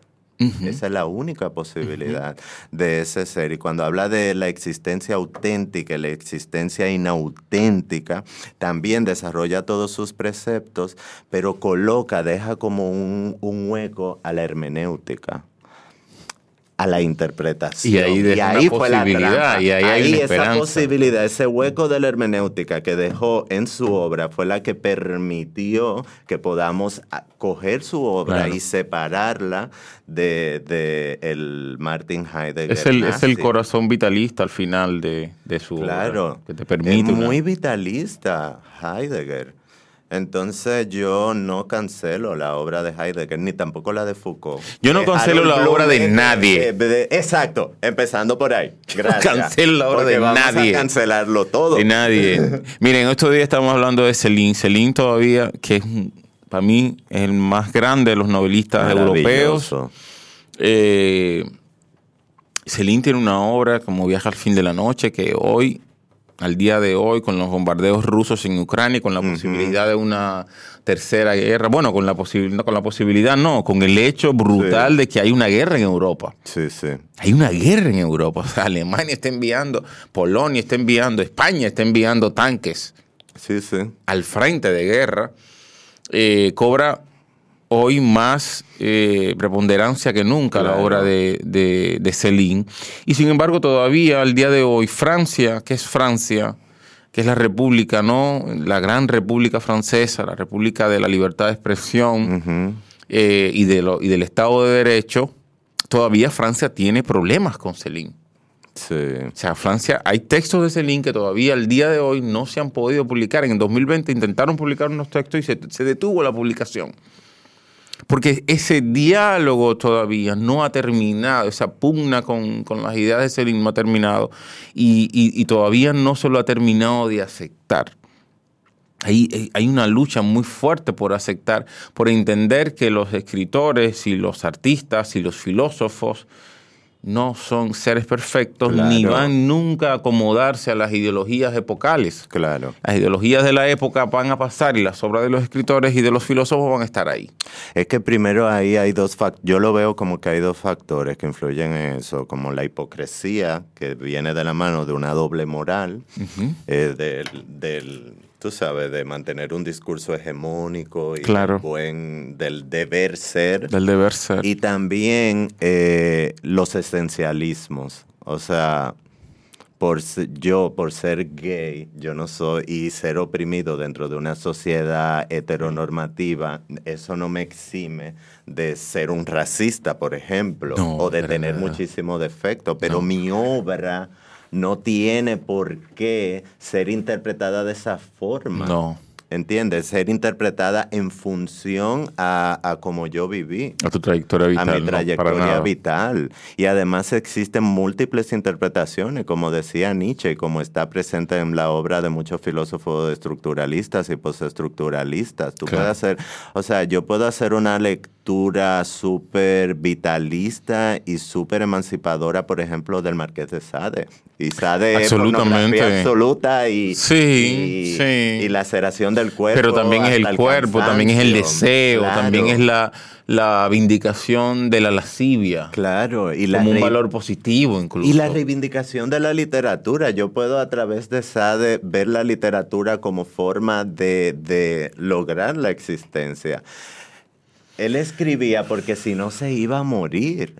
Esa es la única posibilidad de ese ser. Y cuando habla de la existencia auténtica y la existencia inauténtica, también desarrolla todos sus preceptos, pero coloca, deja como un, un hueco a la hermenéutica a la interpretación. Y ahí fue la posibilidad, trampa. y ahí hay esa posibilidad, ese hueco de la hermenéutica que dejó en su obra fue la que permitió que podamos a- coger su obra Claro. y separarla de, de el Martin Heidegger. Es el, es el corazón vitalista al final de, de su obra, Claro. que te permite Es una- muy vitalista Heidegger. Entonces yo no cancelo la obra de Heidegger, ni tampoco la de Foucault. Yo no Eh, cancelo la obra de eh, nadie. eh, de- exacto, empezando por ahí. *laughs* Gracias. cancelo la obra Porque de vamos nadie. a cancelarlo todo. de nadie. *laughs* Miren, estos días estamos hablando de Celine. Celine todavía, que es para mí es el más grande de los novelistas europeos. Eh, Celine tiene una obra como Viaja al fin de la noche que hoy, al día de hoy, con los bombardeos rusos en Ucrania, y con la posibilidad de una tercera guerra, bueno, con la posibilidad, con la posibilidad no, con el hecho brutal Sí. de que hay una guerra en Europa. Sí, sí. Hay una guerra en Europa. O sea, Alemania está enviando, Polonia está enviando, España está enviando tanques Sí, sí. al frente de guerra. Eh, cobra hoy más eh, preponderancia que nunca la Claro. obra de, de, de Céline. Y sin embargo, todavía al día de hoy, Francia, que es Francia, que es la república, ¿no? La gran república francesa, la república de la libertad de expresión eh, y, de lo- y del Estado de Derecho, todavía Francia tiene problemas con Céline. Sí. O sea, Francia, hay textos de Céline que todavía al día de hoy no se han podido publicar. En el 2020 intentaron publicar unos textos y se, se detuvo la publicación. Porque ese diálogo todavía no ha terminado, esa pugna con, con las ideas de Céline no ha terminado y, todavía no se lo ha terminado de aceptar. Hay, hay- hay una lucha muy fuerte por aceptar, por entender que los escritores y los artistas y los filósofos no son seres perfectos ni van nunca a acomodarse a las ideologías epocales. Claro. Las ideologías de la época van a pasar y las obras de los escritores y de los filósofos van a estar ahí. Es que primero ahí hay dos factores, yo lo veo como que hay dos factores que influyen en eso, como la hipocresía, que viene de la mano de una doble moral, eh, del, del, tú sabes, de mantener un discurso hegemónico y Claro. buen, del deber ser. Del deber ser. Y también eh, los esencialismos. O sea, por yo, por ser gay, yo no soy, y ser oprimido dentro de una sociedad heteronormativa, eso no me exime de ser un racista, por ejemplo, No, o de tener muchísimo defecto. Pero No. mi obra no tiene por qué ser interpretada de esa forma. No. ¿Entiendes? Ser interpretada en función a, a cómo yo viví A tu trayectoria vital. a mi trayectoria vital. Y además existen múltiples interpretaciones, como decía Nietzsche, como está presente en la obra de muchos filósofos estructuralistas y postestructuralistas. Tú Claro. puedes hacer, o sea, yo puedo hacer una lectura súper vitalista y súper emancipadora, por ejemplo, del Marqués de Sade. Y Sade es Absolutamente. pornografía absoluta y, Sí, y, sí. y laceración del cuerpo. Pero también es el cuerpo, también es el deseo, Claro. también es la, la vindicación de la lascivia. Claro, y la como un valor positivo incluso. Y la reivindicación de la literatura. Yo puedo a través de Sade ver la literatura como forma de, de lograr la existencia. Él escribía porque si no se iba a morir.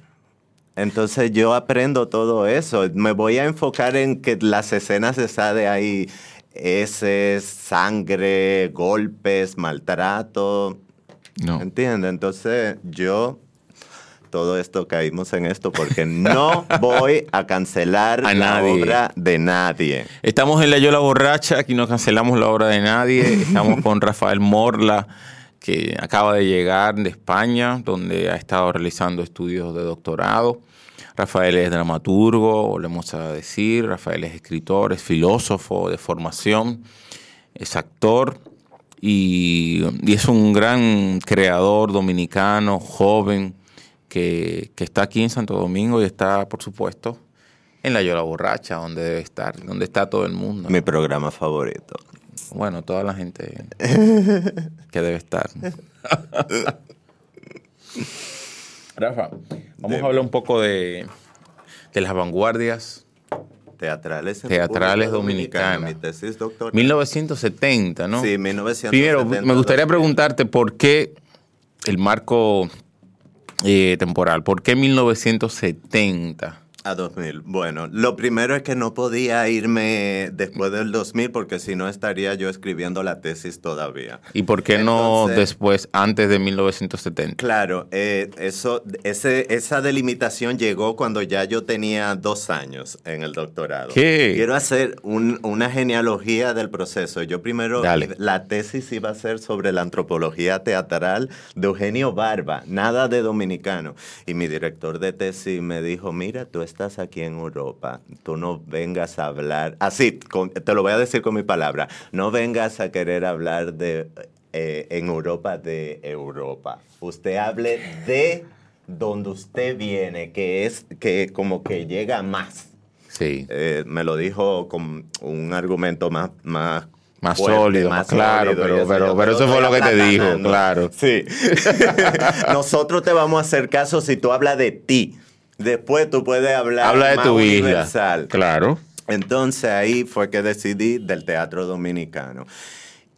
Entonces yo aprendo todo eso. Me voy a enfocar en que las escenas de ahí heces, sangre, golpes, maltrato. No. ¿Entiendes? Entonces yo todo esto caímos en esto porque no *laughs* voy a cancelar A la nadie. obra de nadie. Estamos en La Yola Borracha, aquí no cancelamos la obra de nadie. *laughs* Estamos con Rafael Morla, que acaba de llegar de España, donde ha estado realizando estudios de doctorado. Rafael es dramaturgo, volvemos a decir. Rafael es escritor, es filósofo de formación, es actor y, y es un gran creador dominicano, joven, que, que está aquí en Santo Domingo y está, por supuesto, en la Yola Borracha, donde debe estar, donde está todo el mundo. Mi programa favorito. Bueno, toda la gente que debe estar. Rafa, vamos Dime. a hablar un poco de, de las vanguardias. Teatrales, en Teatrales República Dominicana. dominicanas. Mi tesis doctoral. 1970, ¿no? Sí, 1970. Primero, me gustaría preguntarte por qué el marco eh, temporal, ¿por qué 1970? A 2000. Bueno, lo primero es que no podía irme después del 2000 porque si no estaría yo escribiendo la tesis todavía. ¿Y por qué no Entonces- después, antes de 1970? Claro, eh, eso, ese, esa delimitación llegó cuando ya yo tenía dos años en el doctorado. ¿Qué? Quiero hacer un- una genealogía del proceso. Yo primero, Dale. la tesis iba a ser sobre la antropología teatral de Eugenio Barba, nada de dominicano. Y mi director de tesis me dijo, mira, tú estás aquí en Europa, tú no vengas a hablar, así, con- te lo voy a decir con mi palabra, no vengas a querer hablar de eh, en Europa de Europa. Usted hable de donde usted viene, que es que como que llega más. Sí. Eh, me lo dijo con un argumento más más Más fuerte, sólido, más claro, sólido, pero- pero- yo, pero eso fue lo que te dijo, claro. Sí. *laughs* Nosotros te vamos a hacer caso si tú hablas de ti. Después tú puedes hablar Habla de más tu isla. universal. Claro. Entonces ahí fue que decidí del teatro dominicano.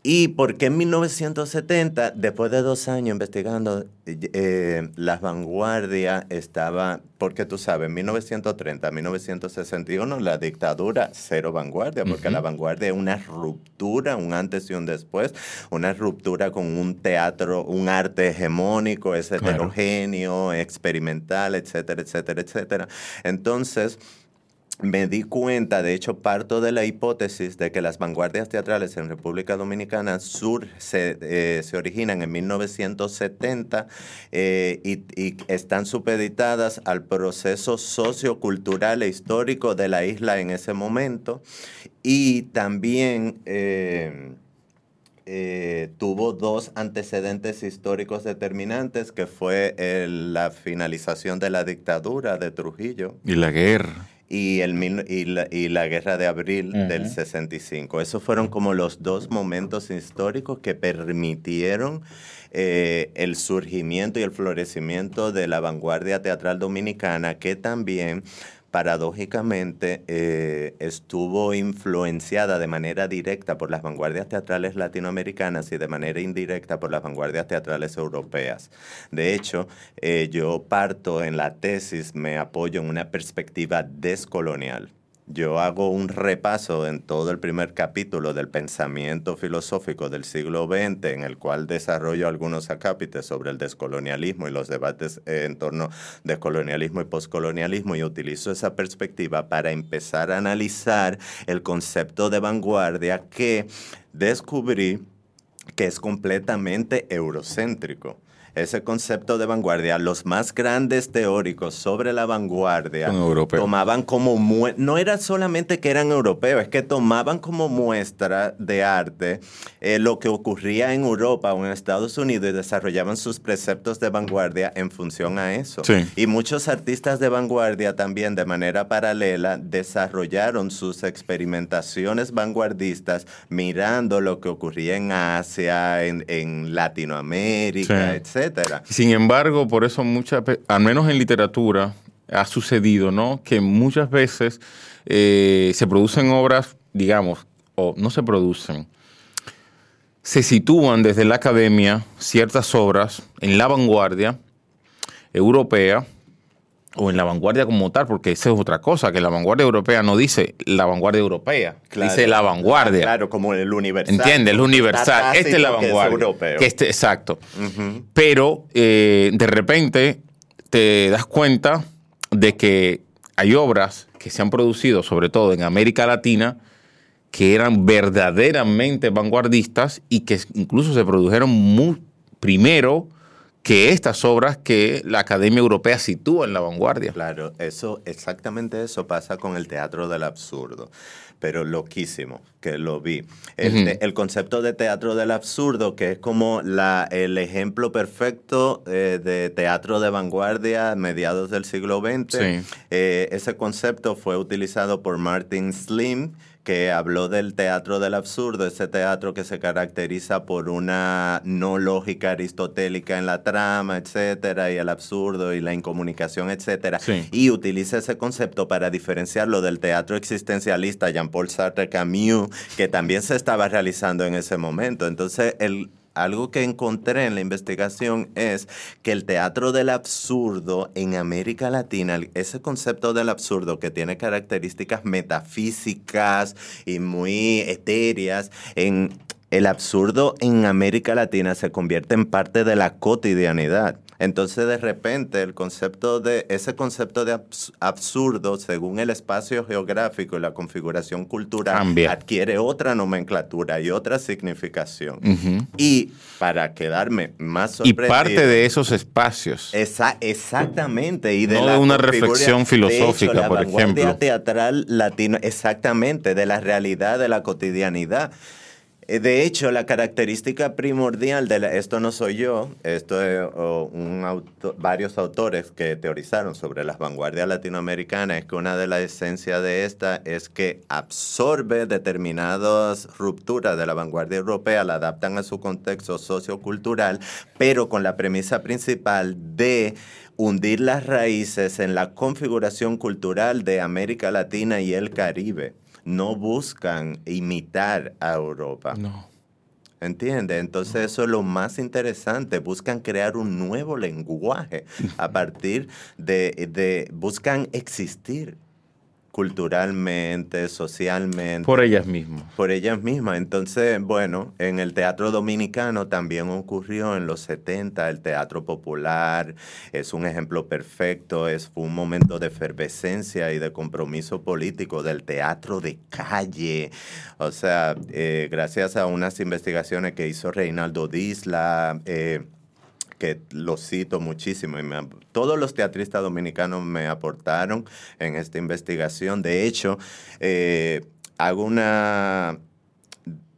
¿Y por qué en 1970, después de dos años investigando, eh, las vanguardias estaba, porque tú sabes, en 1930, 1961, la dictadura, cero vanguardia, porque la vanguardia es una ruptura, un antes y un después, una ruptura con un teatro, un arte hegemónico, es Claro. heterogéneo, experimental, etcétera, etcétera, etcétera. Entonces, me di cuenta, de hecho, parto de la hipótesis de que las vanguardias teatrales en República Dominicana sur, se, eh, se originan en 1970 eh, y, y están supeditadas al proceso sociocultural e histórico de la isla en ese momento. Y también... eh, eh, tuvo dos antecedentes históricos determinantes, que fue el- la finalización de la dictadura de Trujillo Y la guerra. Y, el, mil- y, la, y la guerra de abril Ujú. del 65. Esos fueron como los dos momentos históricos que permitieron eh, el surgimiento y el florecimiento de la vanguardia teatral dominicana, que también paradójicamente eh, estuvo influenciada de manera directa por las vanguardias teatrales latinoamericanas y de manera indirecta por las vanguardias teatrales europeas. De hecho, eh, yo parto en la tesis, me apoyo en una perspectiva descolonial. Yo hago un repaso en todo el primer capítulo del pensamiento filosófico del siglo XX, en el cual desarrollo algunos acápites sobre el descolonialismo y los debates eh, en torno de colonialismo y poscolonialismo, y utilizo esa perspectiva para empezar a analizar el concepto de vanguardia que descubrí que es completamente eurocéntrico. Ese concepto de vanguardia, los más grandes teóricos sobre la vanguardia tomaban como no era solamente que eran europeos, es que tomaban como muestra de arte eh, lo que ocurría en Europa o en Estados Unidos y desarrollaban sus preceptos de vanguardia en función a eso. Sí. Y muchos artistas de vanguardia también de manera paralela desarrollaron sus experimentaciones vanguardistas mirando lo que ocurría en Asia, en, en Latinoamérica, Sí. Sin embargo, por eso muchas, al menos en literatura, ha sucedido, ¿no? Que muchas veces eh, se producen obras, digamos, o no se producen. se sitúan desde la academia ciertas obras en la vanguardia europea o en la vanguardia como tal, porque esa es otra cosa, que la vanguardia europea no dice la vanguardia europea, Claro. dice la vanguardia. Claro, como el universal. ¿Entiendes? El universal. Está Esta es la que vanguardia. Que este- exacto. Pero eh, de repente te das cuenta de que hay obras que se han producido, sobre todo en América Latina, que eran verdaderamente vanguardistas y que incluso se produjeron muy primero que estas obras que la Academia Europea sitúa en la vanguardia. Claro, eso, exactamente eso pasa con el teatro del absurdo. Pero loquísimo, que lo vi. El, concepto de teatro del absurdo, que es como la, el ejemplo perfecto eh, de teatro de vanguardia mediados del siglo XX. Sí. Eh, ese concepto fue utilizado por Martin Slim, que habló del teatro del absurdo, ese teatro que se caracteriza por una no lógica aristotélica en la trama, etcétera, y el absurdo y la incomunicación, etcétera. Sí. Y utiliza ese concepto para diferenciarlo del teatro existencialista Jean-Paul Sartre Camus, que también se estaba realizando en ese momento. Entonces, el algo que encontré en la investigación es que el teatro del absurdo en América Latina, ese concepto del absurdo que tiene características metafísicas y muy etéreas, en el absurdo en América Latina se convierte en parte de la cotidianidad. Entonces, de repente, el concepto de ese concepto de abs- absurdo, según el espacio geográfico y la configuración cultural, Cambia. adquiere otra nomenclatura y otra significación. Y para quedarme más Y sorprendido... parte de esos espacios. Esa- exactamente. Y de No la de una reflexión de filosófica, hecho, la por vanguardia ejemplo. teatral latino, exactamente, de la realidad, de la cotidianidad. Eh, De hecho, la característica primordial de la- esto no soy yo, esto es un varios autores que teorizaron sobre las vanguardias latinoamericanas, es que una de las esencias de esta es que absorbe determinadas rupturas de la vanguardia europea, la adaptan a su contexto sociocultural, pero con la premisa principal de hundir las raíces en la configuración cultural de América Latina y el Caribe. No buscan imitar a Europa. No. ¿Entiendes? Entonces eso es lo más interesante. Buscan crear un nuevo lenguaje a *laughs* partir de, de buscan existir culturalmente, socialmente Por ellas mismas. por ellas mismas. Entonces, bueno, en el teatro dominicano también ocurrió en los 70 el teatro popular, es un ejemplo perfecto, es fue un momento de efervescencia y de compromiso político del teatro de calle. O sea, eh, gracias a unas investigaciones que hizo Reinaldo Disla, eh, que lo cito muchísimo. Y me todos los teatristas dominicanos me aportaron en esta investigación. De hecho, eh, hago una...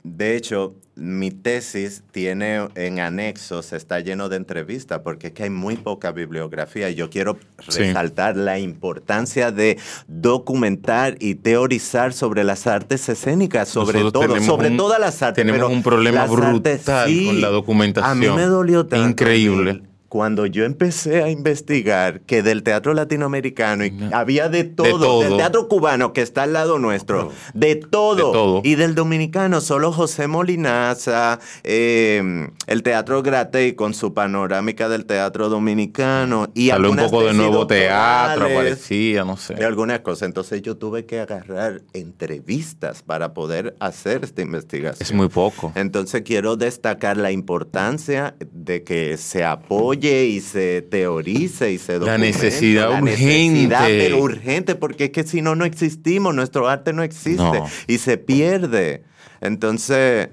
De hecho, mi tesis tiene en anexos, está lleno de entrevistas, porque es que hay muy poca bibliografía. Y yo quiero Sí. resaltar la importancia de documentar y teorizar sobre las artes escénicas, sobre Nosotros todo, sobre un- todas las artes. tenemos pero un problema artes, brutal con la documentación. A mí me dolió tanto. Increíble. Cuando yo empecé a investigar que del teatro latinoamericano y había de todo, todo. del teatro cubano que está al lado nuestro, de todo, De todo. y del dominicano solo José Molinaza, eh, el teatro Gratey con su panorámica del teatro dominicano y Salió un poco de nuevo teatro, aparecía, no sé. y algunas cosas. Entonces yo tuve que agarrar entrevistas para poder hacer esta investigación. Es muy poco. Entonces quiero destacar la importancia de que se apoye y se teorice y se La documente. necesidad La urgente. necesidad, pero urgente, porque es que si no, no existimos, nuestro arte no existe No. y se pierde. Entonces,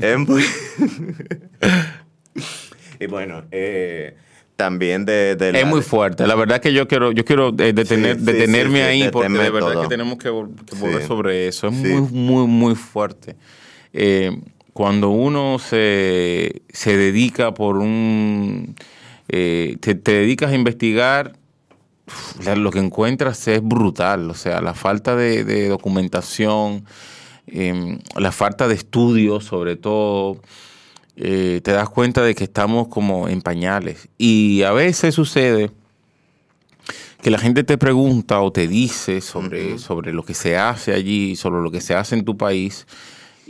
es muy... *laughs* y bueno, eh, también de... de Es la- muy fuerte. La verdad que yo quiero, yo quiero eh, detener, Sí, sí, detenerme sí, ahí porque de verdad todo. que tenemos que, vol- que volver sobre eso. Es muy, muy, muy fuerte. Eh, cuando uno se, se dedica por un... eh, te, te dedicas a investigar, lo que encuentras es brutal. O sea, la falta de, de documentación, eh, la falta de estudios sobre todo eh, te das cuenta de que estamos como en pañales. Y a veces sucede que la gente te pregunta o te dice sobre, sobre lo que se hace allí, sobre lo que se hace en tu país,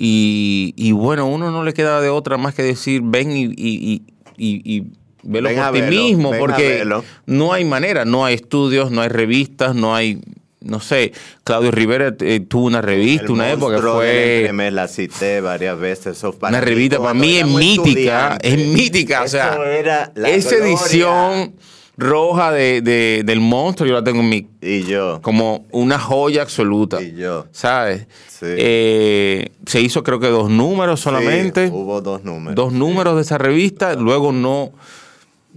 Y, y bueno, uno no le queda de otra más que decir, ven y, y, y, velo Ven por ti mismo, ven porque no hay manera, no hay estudios, no hay revistas, no hay, no sé, Claudio Rivera eh, tuvo una revista, El una época fue entremés, la cité varias veces. Eso para una revista, para mí es mítica, es mítica, o sea, era la esa gloria. edición roja de, de- del monstruo, yo la tengo en mi, Y yo. como una joya absoluta. Y yo. ¿Sabes? Sí. Eh, se hizo creo que dos números solamente. Sí, hubo dos números. dos números de esa revista. Luego no,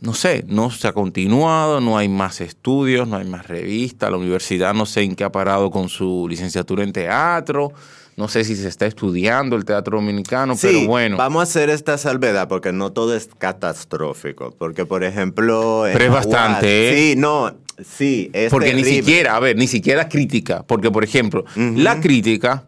no sé, no se ha continuado, no hay más estudios, no hay más revistas. La universidad no sé en qué ha parado con su licenciatura en teatro. No sé si se está estudiando el teatro dominicano, Sí, pero bueno. vamos a hacer esta salvedad porque no todo es catastrófico. Porque, por ejemplo. Pero es bastante, ¿eh? Sí, no. Sí, es Porque ni siquiera, a ver, ni siquiera crítica. Porque, por ejemplo, la crítica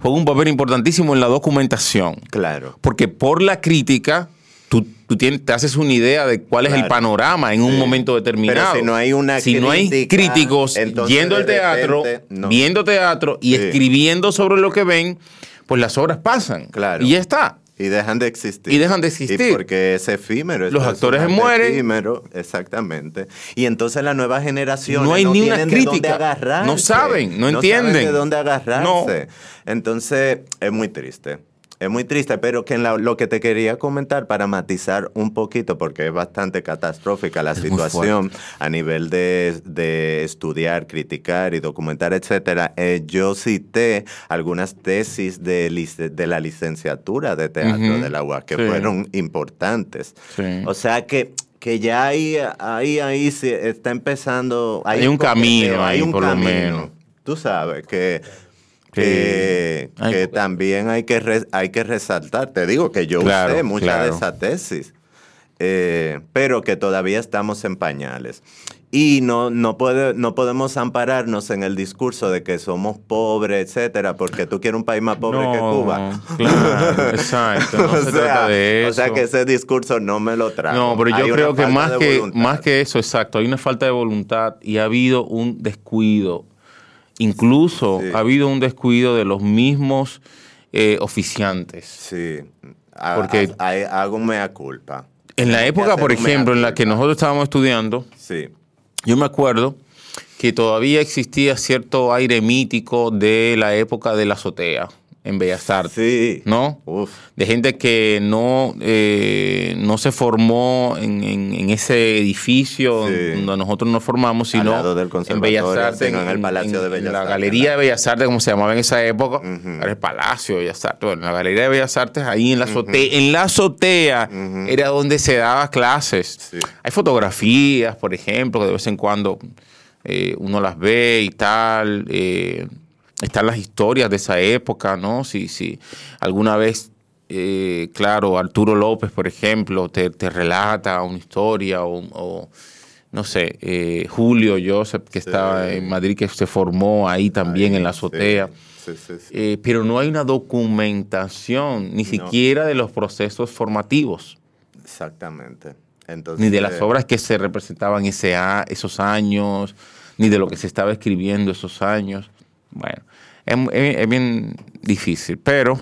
juega un papel importantísimo en la documentación. Claro. Porque por la crítica, tú, tú tienes, te haces una idea de cuál es el panorama en un Sí. momento determinado. Pero si no hay una Si no hay críticos yendo al de teatro, repente, no. viendo teatro y Sí. escribiendo sobre lo que ven, pues las obras pasan. Claro. Y ya está. Y dejan de existir. Y dejan de existir. Y porque es efímero. Los actores mueren. Efímero, exactamente. Y entonces la nueva generación No hay ni una de dónde crítica. agarrarse. No saben, no saben entienden. de dónde agarrarse. No. Entonces, es muy triste. Es muy triste, pero que en la- lo que te quería comentar para matizar un poquito, porque es bastante catastrófica la Es situación a nivel de, de estudiar, criticar y documentar, etcétera. eh, yo cité algunas tesis de, de la licenciatura de teatro Ujú. de la UAS que Sí. fueron importantes. Sí. O sea que que ya ahí, ahí, ahí se está empezando. Hay un camino por lo menos. Tú sabes que, que, también hay que, re- hay que resaltar. Te digo que yo Claro, usé mucha de esa tesis, eh, pero que todavía estamos en pañales. Y no, no, puede, no podemos ampararnos en el discurso de que somos pobres, etcétera, porque tú quieres un país más pobre que Cuba. Claro, *laughs* exacto. No o, se sea, trata de eso. o sea que ese discurso no me lo trago. No, pero yo creo que más que, voluntad. más que eso, exacto, hay una falta de voluntad y ha habido un descuido. Incluso Sí. ha habido un descuido de los mismos eh, oficiantes. Sí. Porque- ha- hay- hago mea culpa. En la época, por ejemplo, en la que nosotros estábamos estudiando, Sí. yo me acuerdo que todavía existía cierto aire mítico de la época de la azotea en Bellas Artes. Sí. ¿No? Uf. de gente que no, eh, no se formó en, en- en ese edificio Sí. donde nosotros nos formamos, sino en Bellas Artes, en el Palacio de en Bellas la Artes, Galería ¿verdad? de Bellas Artes, como se llamaba en esa época, Ujú. era el Palacio de Bellas Artes, bueno, en la Galería de Bellas Artes, ahí en la azotea, en la azotea era donde se daba clases. Sí. Hay fotografías, por ejemplo, que de vez en cuando eh, uno las ve y tal. eh, están las historias de esa época, ¿no? Si, si alguna vez, eh, claro, Arturo López, por ejemplo, te, te relata una historia o, o, no sé, eh, Julio Joseph, que estaba en Madrid, que se formó ahí también en la azotea. Sí, sí, sí. Eh, pero no hay una documentación, ni siquiera de los procesos formativos Exactamente. Entonces, ni de las obras que se representaban ese a- esos años, ni de lo que se estaba escribiendo esos años. Bueno, es, es- es bien difícil, pero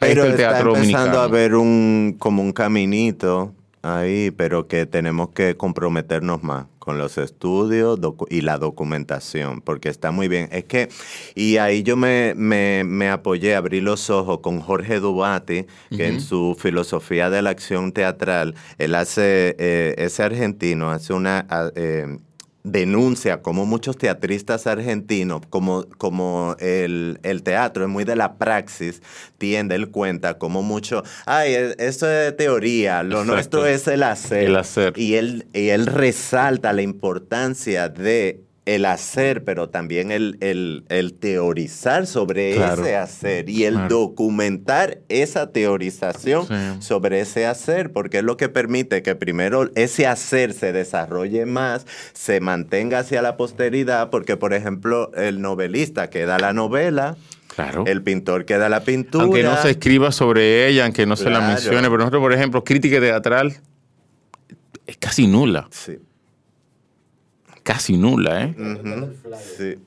está el está teatro empezando dominicano. a haber un, como un caminito ahí, pero que tenemos que comprometernos más con los estudios y la documentación, porque está muy bien. Es que, y ahí yo me, me, me apoyé, abrí los ojos con Jorge Dubati, que en su filosofía de la acción teatral, él hace, eh, ese argentino hace una... ah, eh, denuncia como muchos teatristas argentinos, como, como el, el teatro es muy de la praxis, tiende, él cuenta como mucho, ay, e- eso es teoría, lo Exacto. nuestro es el hacer. El hacer. Y él, y él resalta la importancia de el hacer, pero también el, el- el teorizar sobre Claro. ese hacer y el Claro. documentar esa teorización Sí. sobre ese hacer, porque es lo que permite que primero ese hacer se desarrolle más, se mantenga hacia la posteridad, porque por ejemplo el novelista que da la novela, Claro. el pintor que da la pintura. aunque no se escriba sobre ella, aunque no se la mencione, pero nosotros, por ejemplo, crítica teatral es casi nula, Sí. Casi nula, ¿eh? Sí.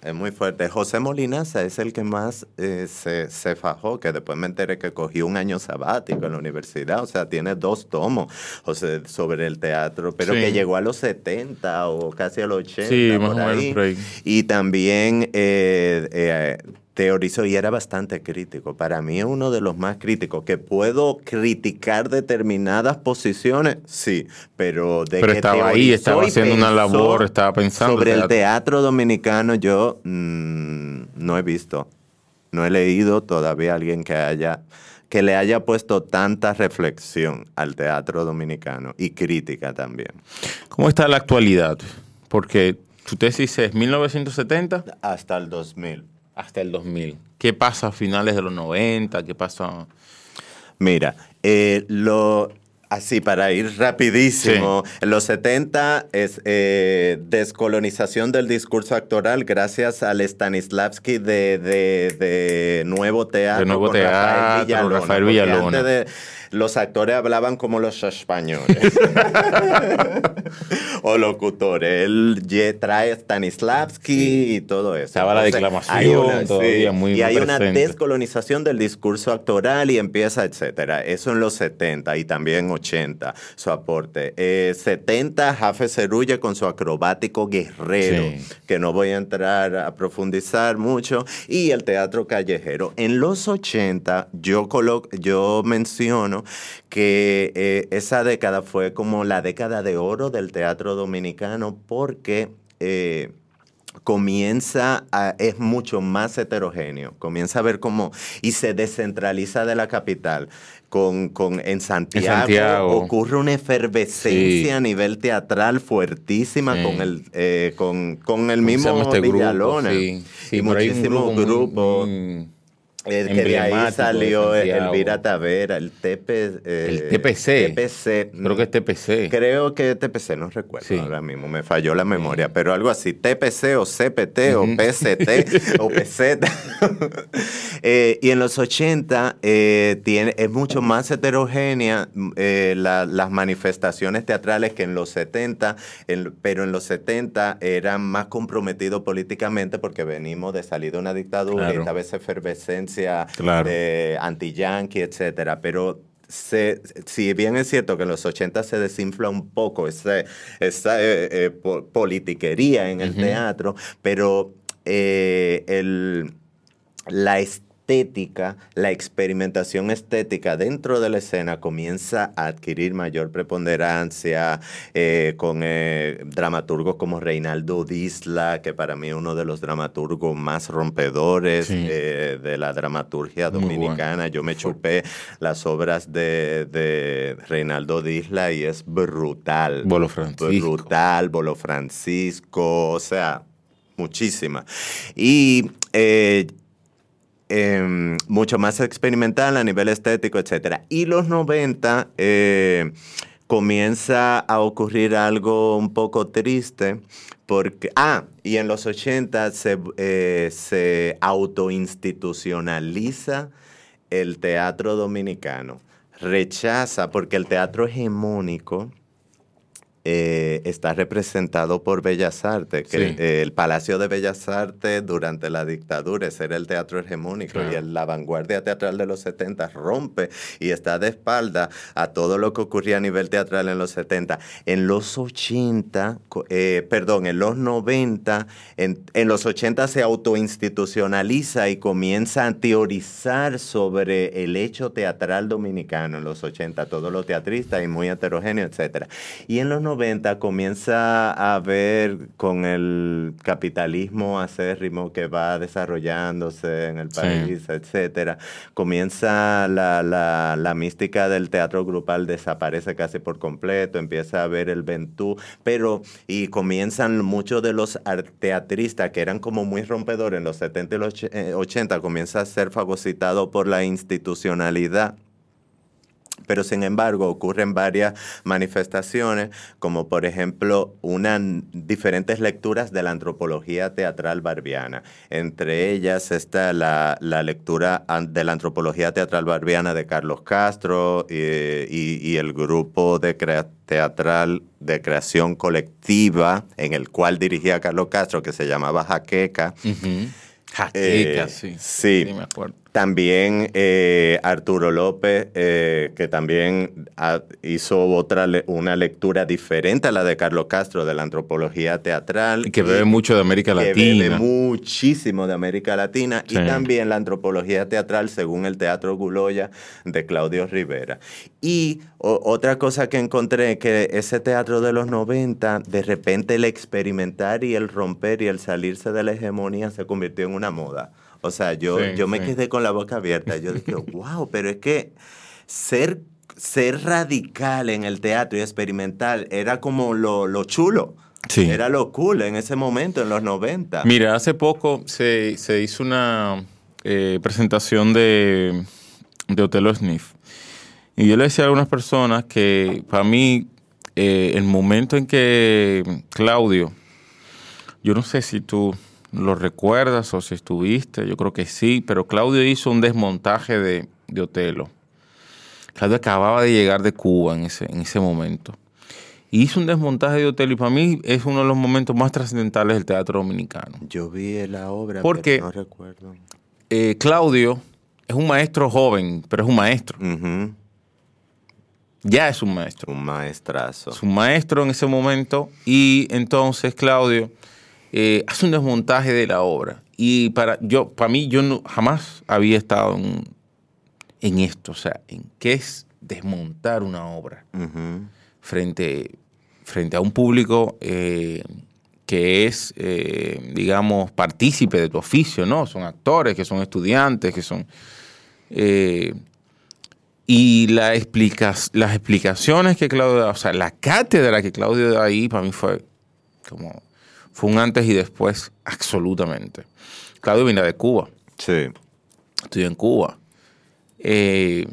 Es muy fuerte. José Molinaza es el que más eh, se, se, fajó, que después me enteré que cogió un año sabático en la universidad. O sea, tiene dos tomos José, sobre el teatro, pero que llegó a los 70 o casi a los 80. Sí, por ahí. Y también eh, eh, teorizó y era bastante crítico. Para mí es uno de los más críticos. Que puedo criticar determinadas posiciones, sí, pero de pero estaba ahí, estaba haciendo una labor, estaba pensando. Sobre el teatro dominicano yo mm, no he visto, no he leído todavía a alguien que haya que le haya puesto tanta reflexión al teatro dominicano y crítica también. ¿Cómo está la actualidad? Porque tu tesis es 1970 hasta el 2000 hasta el 2000. ¿Qué pasa a finales de los 90? ¿Qué pasa? Mira, eh, lo, Así, para ir rapidísimo. En los 70 es eh, descolonización del discurso actoral gracias al Stanislavski de, de, Nuevo Teatro. De Nuevo Teatro, Rafael Villalona. de, los actores hablaban como los españoles. *laughs* o locutores. Él trae Stanislavski y todo eso. Estaba la declamación todavía muy Y hay una descolonización del discurso actoral y empieza, etcétera. Eso en los 70 y también 80, su aporte. 70, eh, Jafe Cerulla con su acrobático guerrero, que no voy a entrar a profundizar mucho, y el teatro callejero. En los 80, yo, yo menciono que eh, esa década fue como la década de oro del teatro dominicano porque... Eh, comienza a, es mucho más heterogéneo, comienza a ver cómo, y se descentraliza de la capital. Con, con en, Santiago, ocurre una efervescencia a nivel teatral fuertísima con el eh, con, con, el mismo este Villalona y muchísimos grupos el que de ahí salió Elvira Tavera, el TP, eh, el TPC. TPC. Creo que es TPC. Creo que es TPC, no recuerdo ahora mismo, me falló la memoria, pero algo así, TPC o CPT o PCT *laughs* o PZ. *laughs* Eh, y en los 80 eh, tiene, es mucho más heterogénea las manifestaciones teatrales que en los 70, pero en los 70 eran más comprometidos políticamente porque venimos de salir de una dictadura y esta vez efervescencia de anti-yankee, etcétera. Pero si bien es cierto que en los 80 se desinfla un poco esa, esa eh, eh, politiquería en el teatro, pero eh, el, la estética, la experimentación estética dentro de la escena comienza a adquirir mayor preponderancia eh, con eh, dramaturgos como Reinaldo Disla, que para mí es uno de los dramaturgos más rompedores eh, de la dramaturgia dominicana. Yo me chupé las obras de, Reinaldo Disla y es brutal. Bolo Francisco. Brutal, Bolo Francisco, o sea, muchísima. Y Em, mucho más experimental a nivel estético, etc. Y los 90 eh, comienza a ocurrir algo un poco triste porque, ah, y en los 80 se, eh, se autoinstitucionaliza el teatro dominicano. Rechaza, porque el teatro hegemónico eh, está representado por Bellas Artes, que eh, el Palacio de Bellas Artes durante la dictadura era el teatro hegemónico y la vanguardia teatral de los 70 rompe y está de espalda a todo lo que ocurría a nivel teatral en los 70. En los 80, eh, perdón, en los 90, en, en los 80 se autoinstitucionaliza y comienza a teorizar sobre el hecho teatral dominicano en los 80, todo lo teatrista y muy heterogéneo, etc. Y en los 90 comienza a ver con el capitalismo acérrimo que va desarrollándose en el país, etcétera, comienza la, la, mística del teatro grupal desaparece casi por completo, empieza a ver el ventú, pero y comienzan muchos de los teatristas que eran como muy rompedores en los 70 y los 80, eh, comienza a ser fagocitado por la institucionalidad pero sin embargo ocurren varias manifestaciones, como por ejemplo una, diferentes lecturas de la antropología teatral barbiana. Entre ellas está la, lectura de la antropología teatral barbiana de Carlos Castro y, el grupo de teatral de creación colectiva en el cual dirigía Carlos Castro, que se llamaba Jaqueca. Jaqueca, eh, sí. Sí, me acuerdo. También eh, Arturo López, eh, que también hizo otra una lectura diferente a la de Carlos Castro de la antropología teatral. Y que bebe mucho de América Latina. Que bebe muchísimo de América Latina. Y también la antropología teatral según el Teatro Guloya de Claudio Rivera. Y otra cosa que encontré, que ese teatro de los 90, de repente el experimentar y el romper y el salirse de la hegemonía se convirtió en una moda. O sea, yo, yo me quedé con la boca abierta. Yo dije, *laughs* wow, pero es que ser, ser radical en el teatro y experimental era como lo, chulo. Sí. Era lo cool en ese momento, en los 90. Mira, hace poco se, hizo una eh, presentación de, de Otelo Sniff. Y yo le decía a algunas personas que para mí eh, el momento en que Claudio, yo no sé si tú lo recuerdas o si estuviste, yo creo que sí, pero Claudio hizo un desmontaje de, de Otelo. Claudio acababa de llegar de Cuba en ese, en ese momento. Hizo un desmontaje de Otelo y para mí es uno de los momentos más trascendentales del teatro dominicano. Yo vi la obra, Porque, pero no recuerdo. Eh, Claudio es un maestro joven, pero es un maestro. Ya es un maestro. Un maestrazo. Es un maestro en ese momento y entonces Claudio eh, hace un desmontaje de la obra. Y para, yo, para mí, yo no, jamás había estado en, esto, o sea, en qué es desmontar una obra frente, frente a un público eh, que es, eh, digamos, partícipe de tu oficio, ¿no? Son actores, que son estudiantes, que son... y la las explicaciones que Claudio, o sea, la cátedra que Claudio da ahí, para mí fue como fue un antes y después, absolutamente. Claudio viene de Cuba. Sí. Estudió en Cuba. Eh,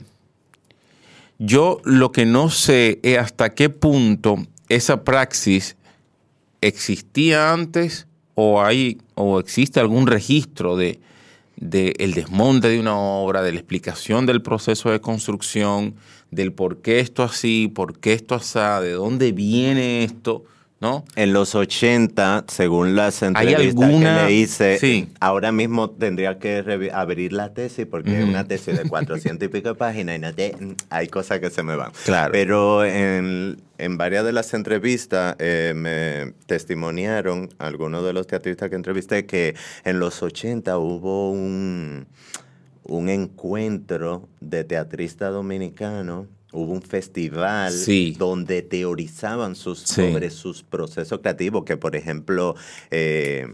yo lo que no sé es hasta qué punto esa praxis existía antes o hay o existe algún registro de, el desmonte de una obra, de la explicación del proceso de construcción, del por qué esto así, por qué esto así, de dónde viene esto. En los 80, según las entrevistas que le hice, ahora mismo tendría que abrir la tesis porque es una tesis de 400 y pico de páginas y no hay cosas que se me van. Claro. Pero en, varias de las entrevistas eh, me testimoniaron algunos de los teatristas que entrevisté que en los 80 hubo un, un encuentro de teatristas dominicanos hubo un festival donde teorizaban sus, sobre sus procesos creativos, que por ejemplo... Eh,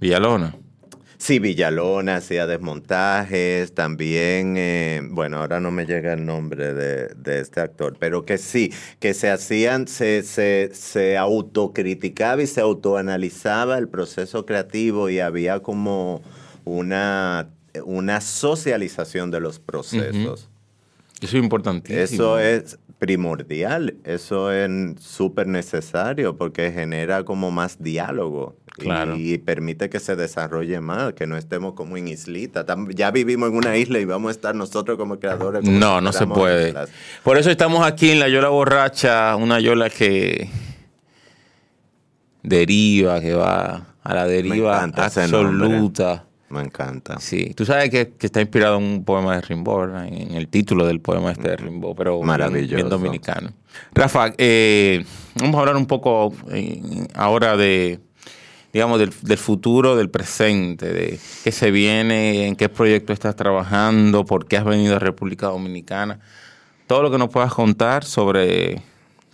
Villalona. Sí, Villalona hacía desmontajes, también, eh, bueno, ahora no me llega el nombre de, este actor, pero que sí, que se hacían, se, se, se autocriticaba y se autoanalizaba el proceso creativo y había como una, una socialización de los procesos. Eso es importantísimo. Eso es primordial, eso es súper necesario porque genera como más diálogo y, permite que se desarrolle más, que no estemos como en islita. Ya vivimos en una isla y vamos a estar nosotros como creadores. no, no se puede. Por eso estamos aquí en la Yola Borracha, una Yola que deriva, que va a la deriva absoluta. Me encanta. Sí, tú sabes que, está inspirado en un poema de Rimbaud, en el título del poema este de Rimbaud, pero Maravilloso. Bien, dominicano. Rafa, eh, vamos a hablar un poco eh, ahora de, digamos, del, futuro, del presente, de qué se viene, en qué proyecto estás trabajando, por qué has venido a República Dominicana. Todo lo que nos puedas contar sobre,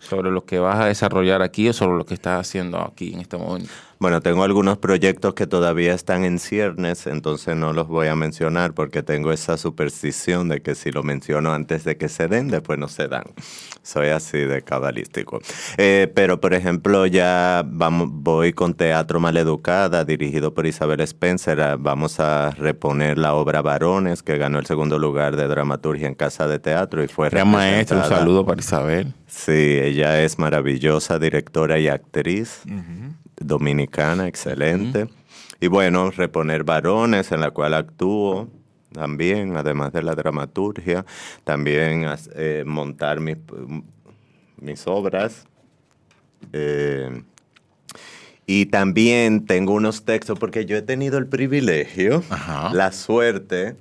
sobre lo que vas a desarrollar aquí o sobre lo que estás haciendo aquí en este momento. Bueno, tengo algunos proyectos que todavía están en ciernes, entonces no los voy a mencionar porque tengo esa superstición de que si lo menciono antes de que se den, después no se dan. Soy así de cabalístico. Eh, pero, por ejemplo, ya vamos, voy con Teatro Maleducada, dirigido por Isabel Spencer. Ah, Vamos a reponer la obra Varones, que ganó el segundo lugar de dramaturgia en Casa de Teatro y fue Gran maestro, un saludo para Isabel. Sí, ella es maravillosa, directora y actriz dominicana, excelente. Y bueno, Reponer Varones, en la cual actúo también, además de la dramaturgia, también eh, montar mis, mis obras. Eh, y también tengo unos textos, porque yo he tenido el privilegio, Ajá. la suerte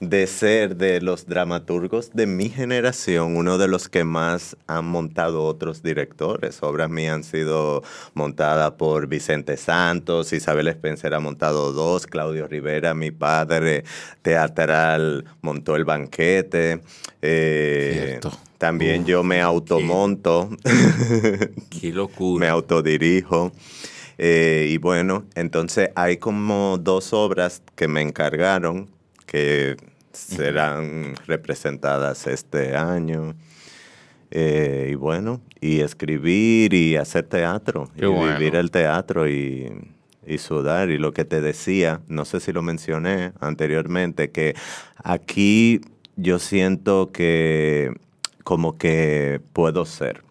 de ser de los dramaturgos de mi generación, uno de los que más han montado otros directores. Obras mías han sido montadas por Vicente Santos, Isabel Spencer ha montado dos, Claudio Rivera, mi padre teatral, montó El Banquete. Eh. También yo me automonto. *laughs* Qué locura. me autodirijo. Eh, y bueno, entonces hay como dos obras que me encargaron que serán representadas este año. Eh, y bueno, y escribir y hacer teatro, Qué y bueno. vivir el teatro y, y sudar. Y lo que te decía, no sé si lo mencioné anteriormente, que aquí yo siento que como que puedo ser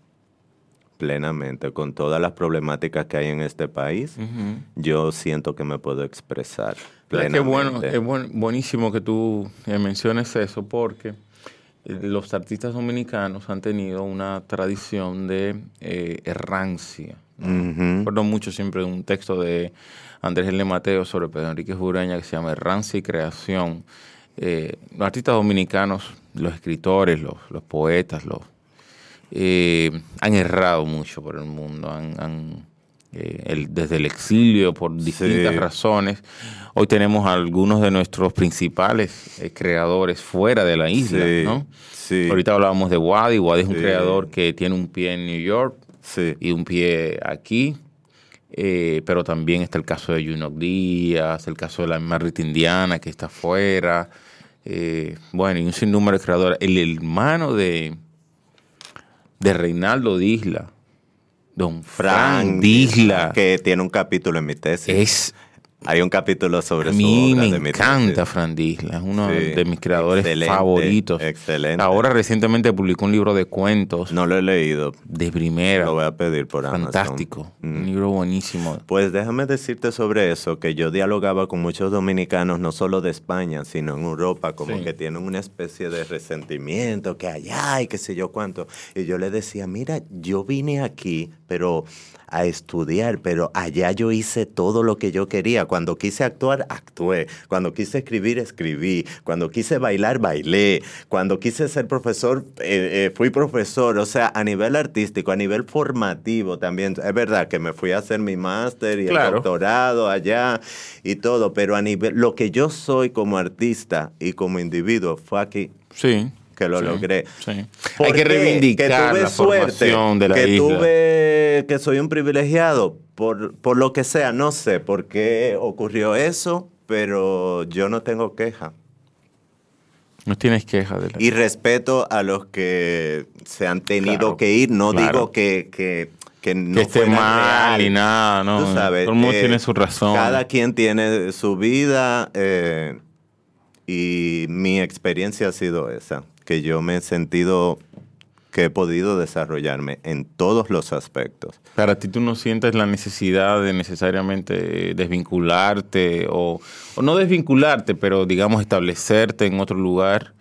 plenamente con todas las problemáticas que hay en este país. Yo siento que me puedo expresar Es que bueno, es buen- buenísimo que tú eh, menciones eso porque eh, los artistas dominicanos han tenido una tradición de eh, errancia. ¿no? Ujú. Recuerdo mucho siempre un texto de Andrés L. Mateo sobre Pedro Enrique Jureña que se llama Errancia y Creación. Eh, los artistas dominicanos, los escritores, los, los poetas, los, eh, han errado mucho por el mundo, han, han, eh, el- desde el exilio por distintas Sí. razones. Hoy tenemos a algunos de nuestros principales eh, creadores fuera de la isla, Sí, ¿no? sí. Ahorita hablábamos de Wadi, Wadi es un creador que tiene un pie en New York y un pie aquí. Eh, pero también está el caso de Junok Díaz, el caso de la misma Rita Indiana que está afuera. Bueno, y un sinnúmero de creadores. El hermano de, de Reinaldo Disla, don Frank Disla, que tiene un capítulo en mi tesis. es Hay un capítulo sobre a su mí obra me de encanta. Fran Disla, es uno Sí, de mis creadores excelente, favoritos. excelente. Ahora recientemente publicó un libro de cuentos No lo he leído. de primera. Lo voy a pedir por Amazon. Fantástico. Mm. Un libro buenísimo. Pues déjame decirte sobre eso, que yo dialogaba con muchos dominicanos, no solo de España, sino en Europa, como Sí. que tienen una especie de resentimiento, que allá y qué sé yo cuánto. Y yo les decía, mira, yo vine aquí, pero a estudiar, pero allá yo hice todo lo que yo quería. Cuando quise actuar, actué. Cuando quise escribir, escribí. Cuando quise bailar, bailé. Cuando quise ser profesor, eh, eh, fui profesor. O sea, a nivel artístico, a nivel formativo también. Es verdad que me fui a hacer mi máster y Claro. el doctorado allá y todo, pero a nivel, lo que yo soy como artista y como individuo fue aquí Sí. Que lo sí, logré. sí. ¿Por Hay que reivindicar tuve la formación de la que isla. tuve, que soy un privilegiado por, por lo que sea, no sé por qué ocurrió eso, pero yo no tengo queja. No tienes queja de la Y respeto a los que se han tenido Claro, que ir, no claro. digo que, que, que no que esté mal real. ni nada, no. Tú sabes, Todo el mundo eh, tiene su razón. Cada quien tiene su vida eh, y mi experiencia ha sido esa, que yo me he sentido que he podido desarrollarme en todos los aspectos. Para ti tú no sientes la necesidad de necesariamente desvincularte o, o no desvincularte, pero digamos establecerte en otro lugar.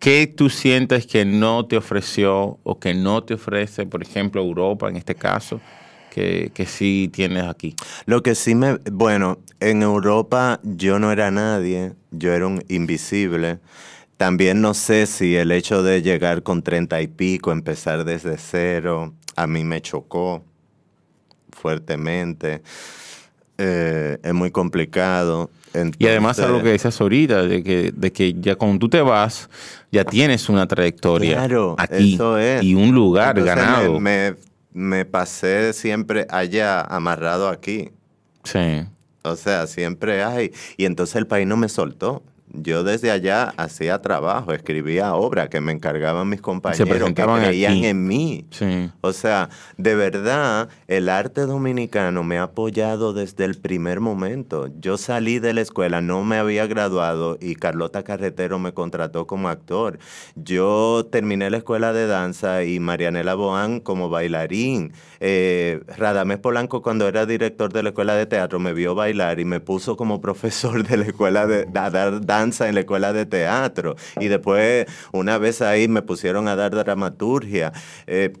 ¿Qué tú sientes que no te ofreció o que no te ofrece, por ejemplo, Europa en este caso, que, que sí tienes aquí? Lo que sí me, bueno, en Europa yo no era nadie, yo era un invisible. También no sé si el hecho de llegar con treinta y pico, empezar desde cero, a mí me chocó fuertemente. Eh, es muy complicado. Y además a lo que decías ahorita, de que, de que ya cuando tú te vas, ya tienes una trayectoria Claro, aquí eso es. y un lugar Entonces ganado. Me, me- me pasé siempre allá amarrado aquí. Sí. O sea, siempre hay. Y entonces el país no me soltó. Yo desde allá hacía trabajo, escribía obra que me encargaban mis compañeros que presentaban creían aquí. en mí. Sí. O sea, de verdad, el arte dominicano me ha apoyado desde el primer momento. Yo salí de la escuela, no me había graduado y Carlota Carretero me contrató como actor. Yo terminé la escuela de danza y Marianela Boán como bailarín. Eh, Radamés Polanco, cuando era director de la escuela de teatro, me vio bailar y me puso como profesor de la escuela de a dar en la escuela de teatro. Y después, una vez ahí, me pusieron a dar dramaturgia. Eh,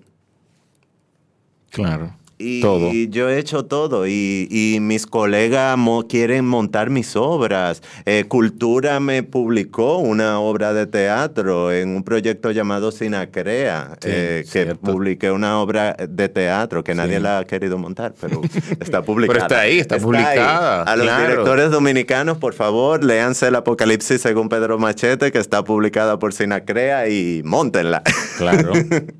Claro. Y Todo. yo he hecho todo y, y mis colegas mo- quieren montar mis obras. Eh, Cultura me publicó una obra de teatro en un proyecto llamado Sinacrea, Sí, eh, que publiqué una obra de teatro que nadie Sí. la ha querido montar, pero *laughs* está publicada. está ahí, está publicada, A los directores dominicanos, por favor, léanse el Apocalipsis según Pedro Machete, que está publicada por Sinacrea y montenla. Claro. *laughs*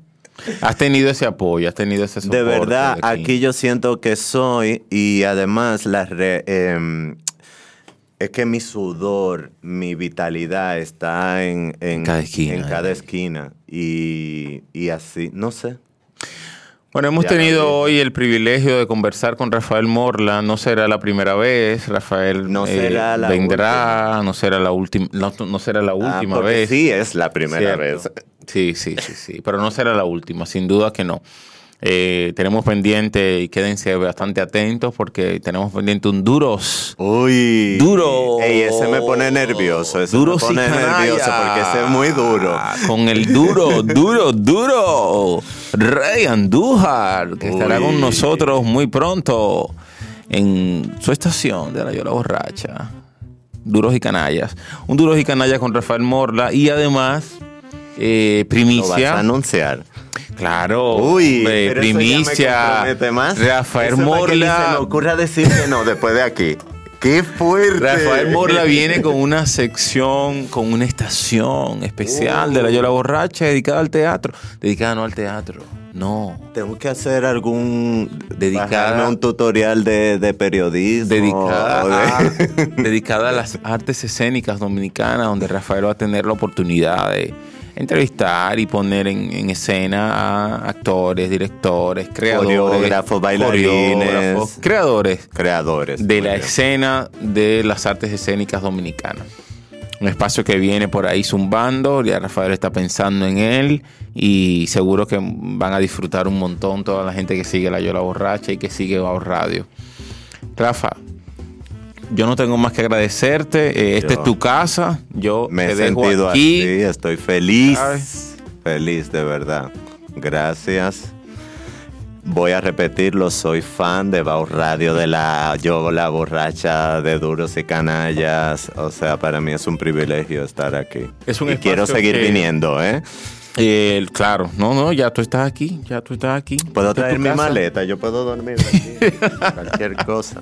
has tenido ese apoyo, has tenido ese soporte. De verdad, de aquí. yo siento que soy y además la re- em, es que mi sudor, mi vitalidad está en, en, Cada esquina, en cada eh. esquina. Y, y así, no sé. Bueno, hemos tenido hoy el privilegio de conversar con Rafael Morla. No será la primera vez. Rafael eh, No será la vendrá, no será la última, no, no será la Ah, última vez. Sí, es la primera Cierto. vez. Sí, sí, sí, sí. Pero no será la última, sin duda que no. Eh, tenemos pendiente y quédense bastante atentos porque tenemos pendiente un duros. Uy. Duro. Ey, ese me pone nervioso. Ese Duro me pone nervioso porque ese es muy duro. Con el duro, duro, duro. Rey Andújar, que estará con nosotros muy pronto en su estación de la Yola Borracha. Duros y canallas. Un duros y canallas con Rafael Morla y además eh, Lo vas a primicia. anunciar. Claro, Uy, hombre, pero eso ya me primicia. más. Rafael Eso ni se me Morla. ocurra decir que no después de aquí. ¡Qué fuerte! Rafael Morla *laughs* viene con una sección, con una estación especial de la Yola Borracha dedicada al teatro. Dedicada no al teatro, no. Tengo que hacer algún. Dedicada- un tutorial de, de periodismo. Dedicada o de- a, dedicada a las artes escénicas dominicanas, donde Rafael va a tener la oportunidad de entrevistar y poner en, en escena a actores, directores, creadores, Coreógrafos, bailarines. coreógrafos, creadores Creadores. de la bien. escena de las artes escénicas dominicanas. Un espacio que viene por ahí zumbando, ya Rafael está pensando en él y seguro que van a disfrutar un montón toda la gente que sigue La Yola Borracha y que sigue Bao Radio. Rafa, yo no tengo más que agradecerte. eh, esta es tu casa. Yo Me te he dejo sentido aquí. así, estoy feliz. Feliz, de verdad. Gracias. Voy a repetirlo, soy fan de Bau Radio, de la Yo la borracha, de Duros y Canallas. O sea, para mí es un privilegio estar aquí. Es un y quiero seguir que- viniendo, ¿eh? Eh, claro, no, no, ya tú estás aquí, ya tú estás aquí. Puedo traer mi casa. maleta, yo puedo dormir aquí. Cualquier cosa.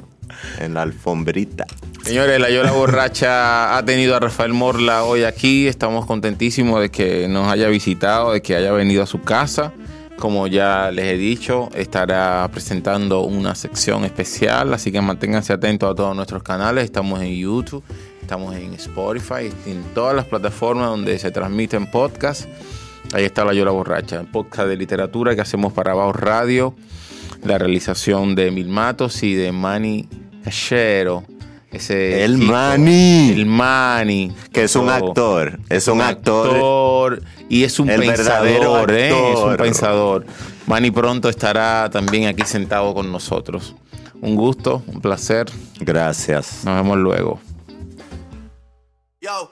En la alfombrita. Señores, la Yola Borracha ha tenido a Rafael Morla hoy aquí. Estamos contentísimos de que nos haya visitado, de que haya venido a su casa. Como ya les he dicho, estará presentando una sección especial, así que manténganse atentos a todos nuestros canales. Estamos en YouTube, estamos en Spotify, en todas las plataformas donde se transmiten podcasts. Ahí está la Yola Borracha, podcast de literatura que hacemos para Baos Radio, la realización de Mil Matos y de Manny Cachero. Ese El chico, Manny. El Manny. Que es un actor. Es un actor. actor y es un El verdadero pensador, ¿eh? Es un pensador. Manny pronto estará también aquí sentado con nosotros. Un gusto, un placer. Gracias. Nos vemos luego. Yo,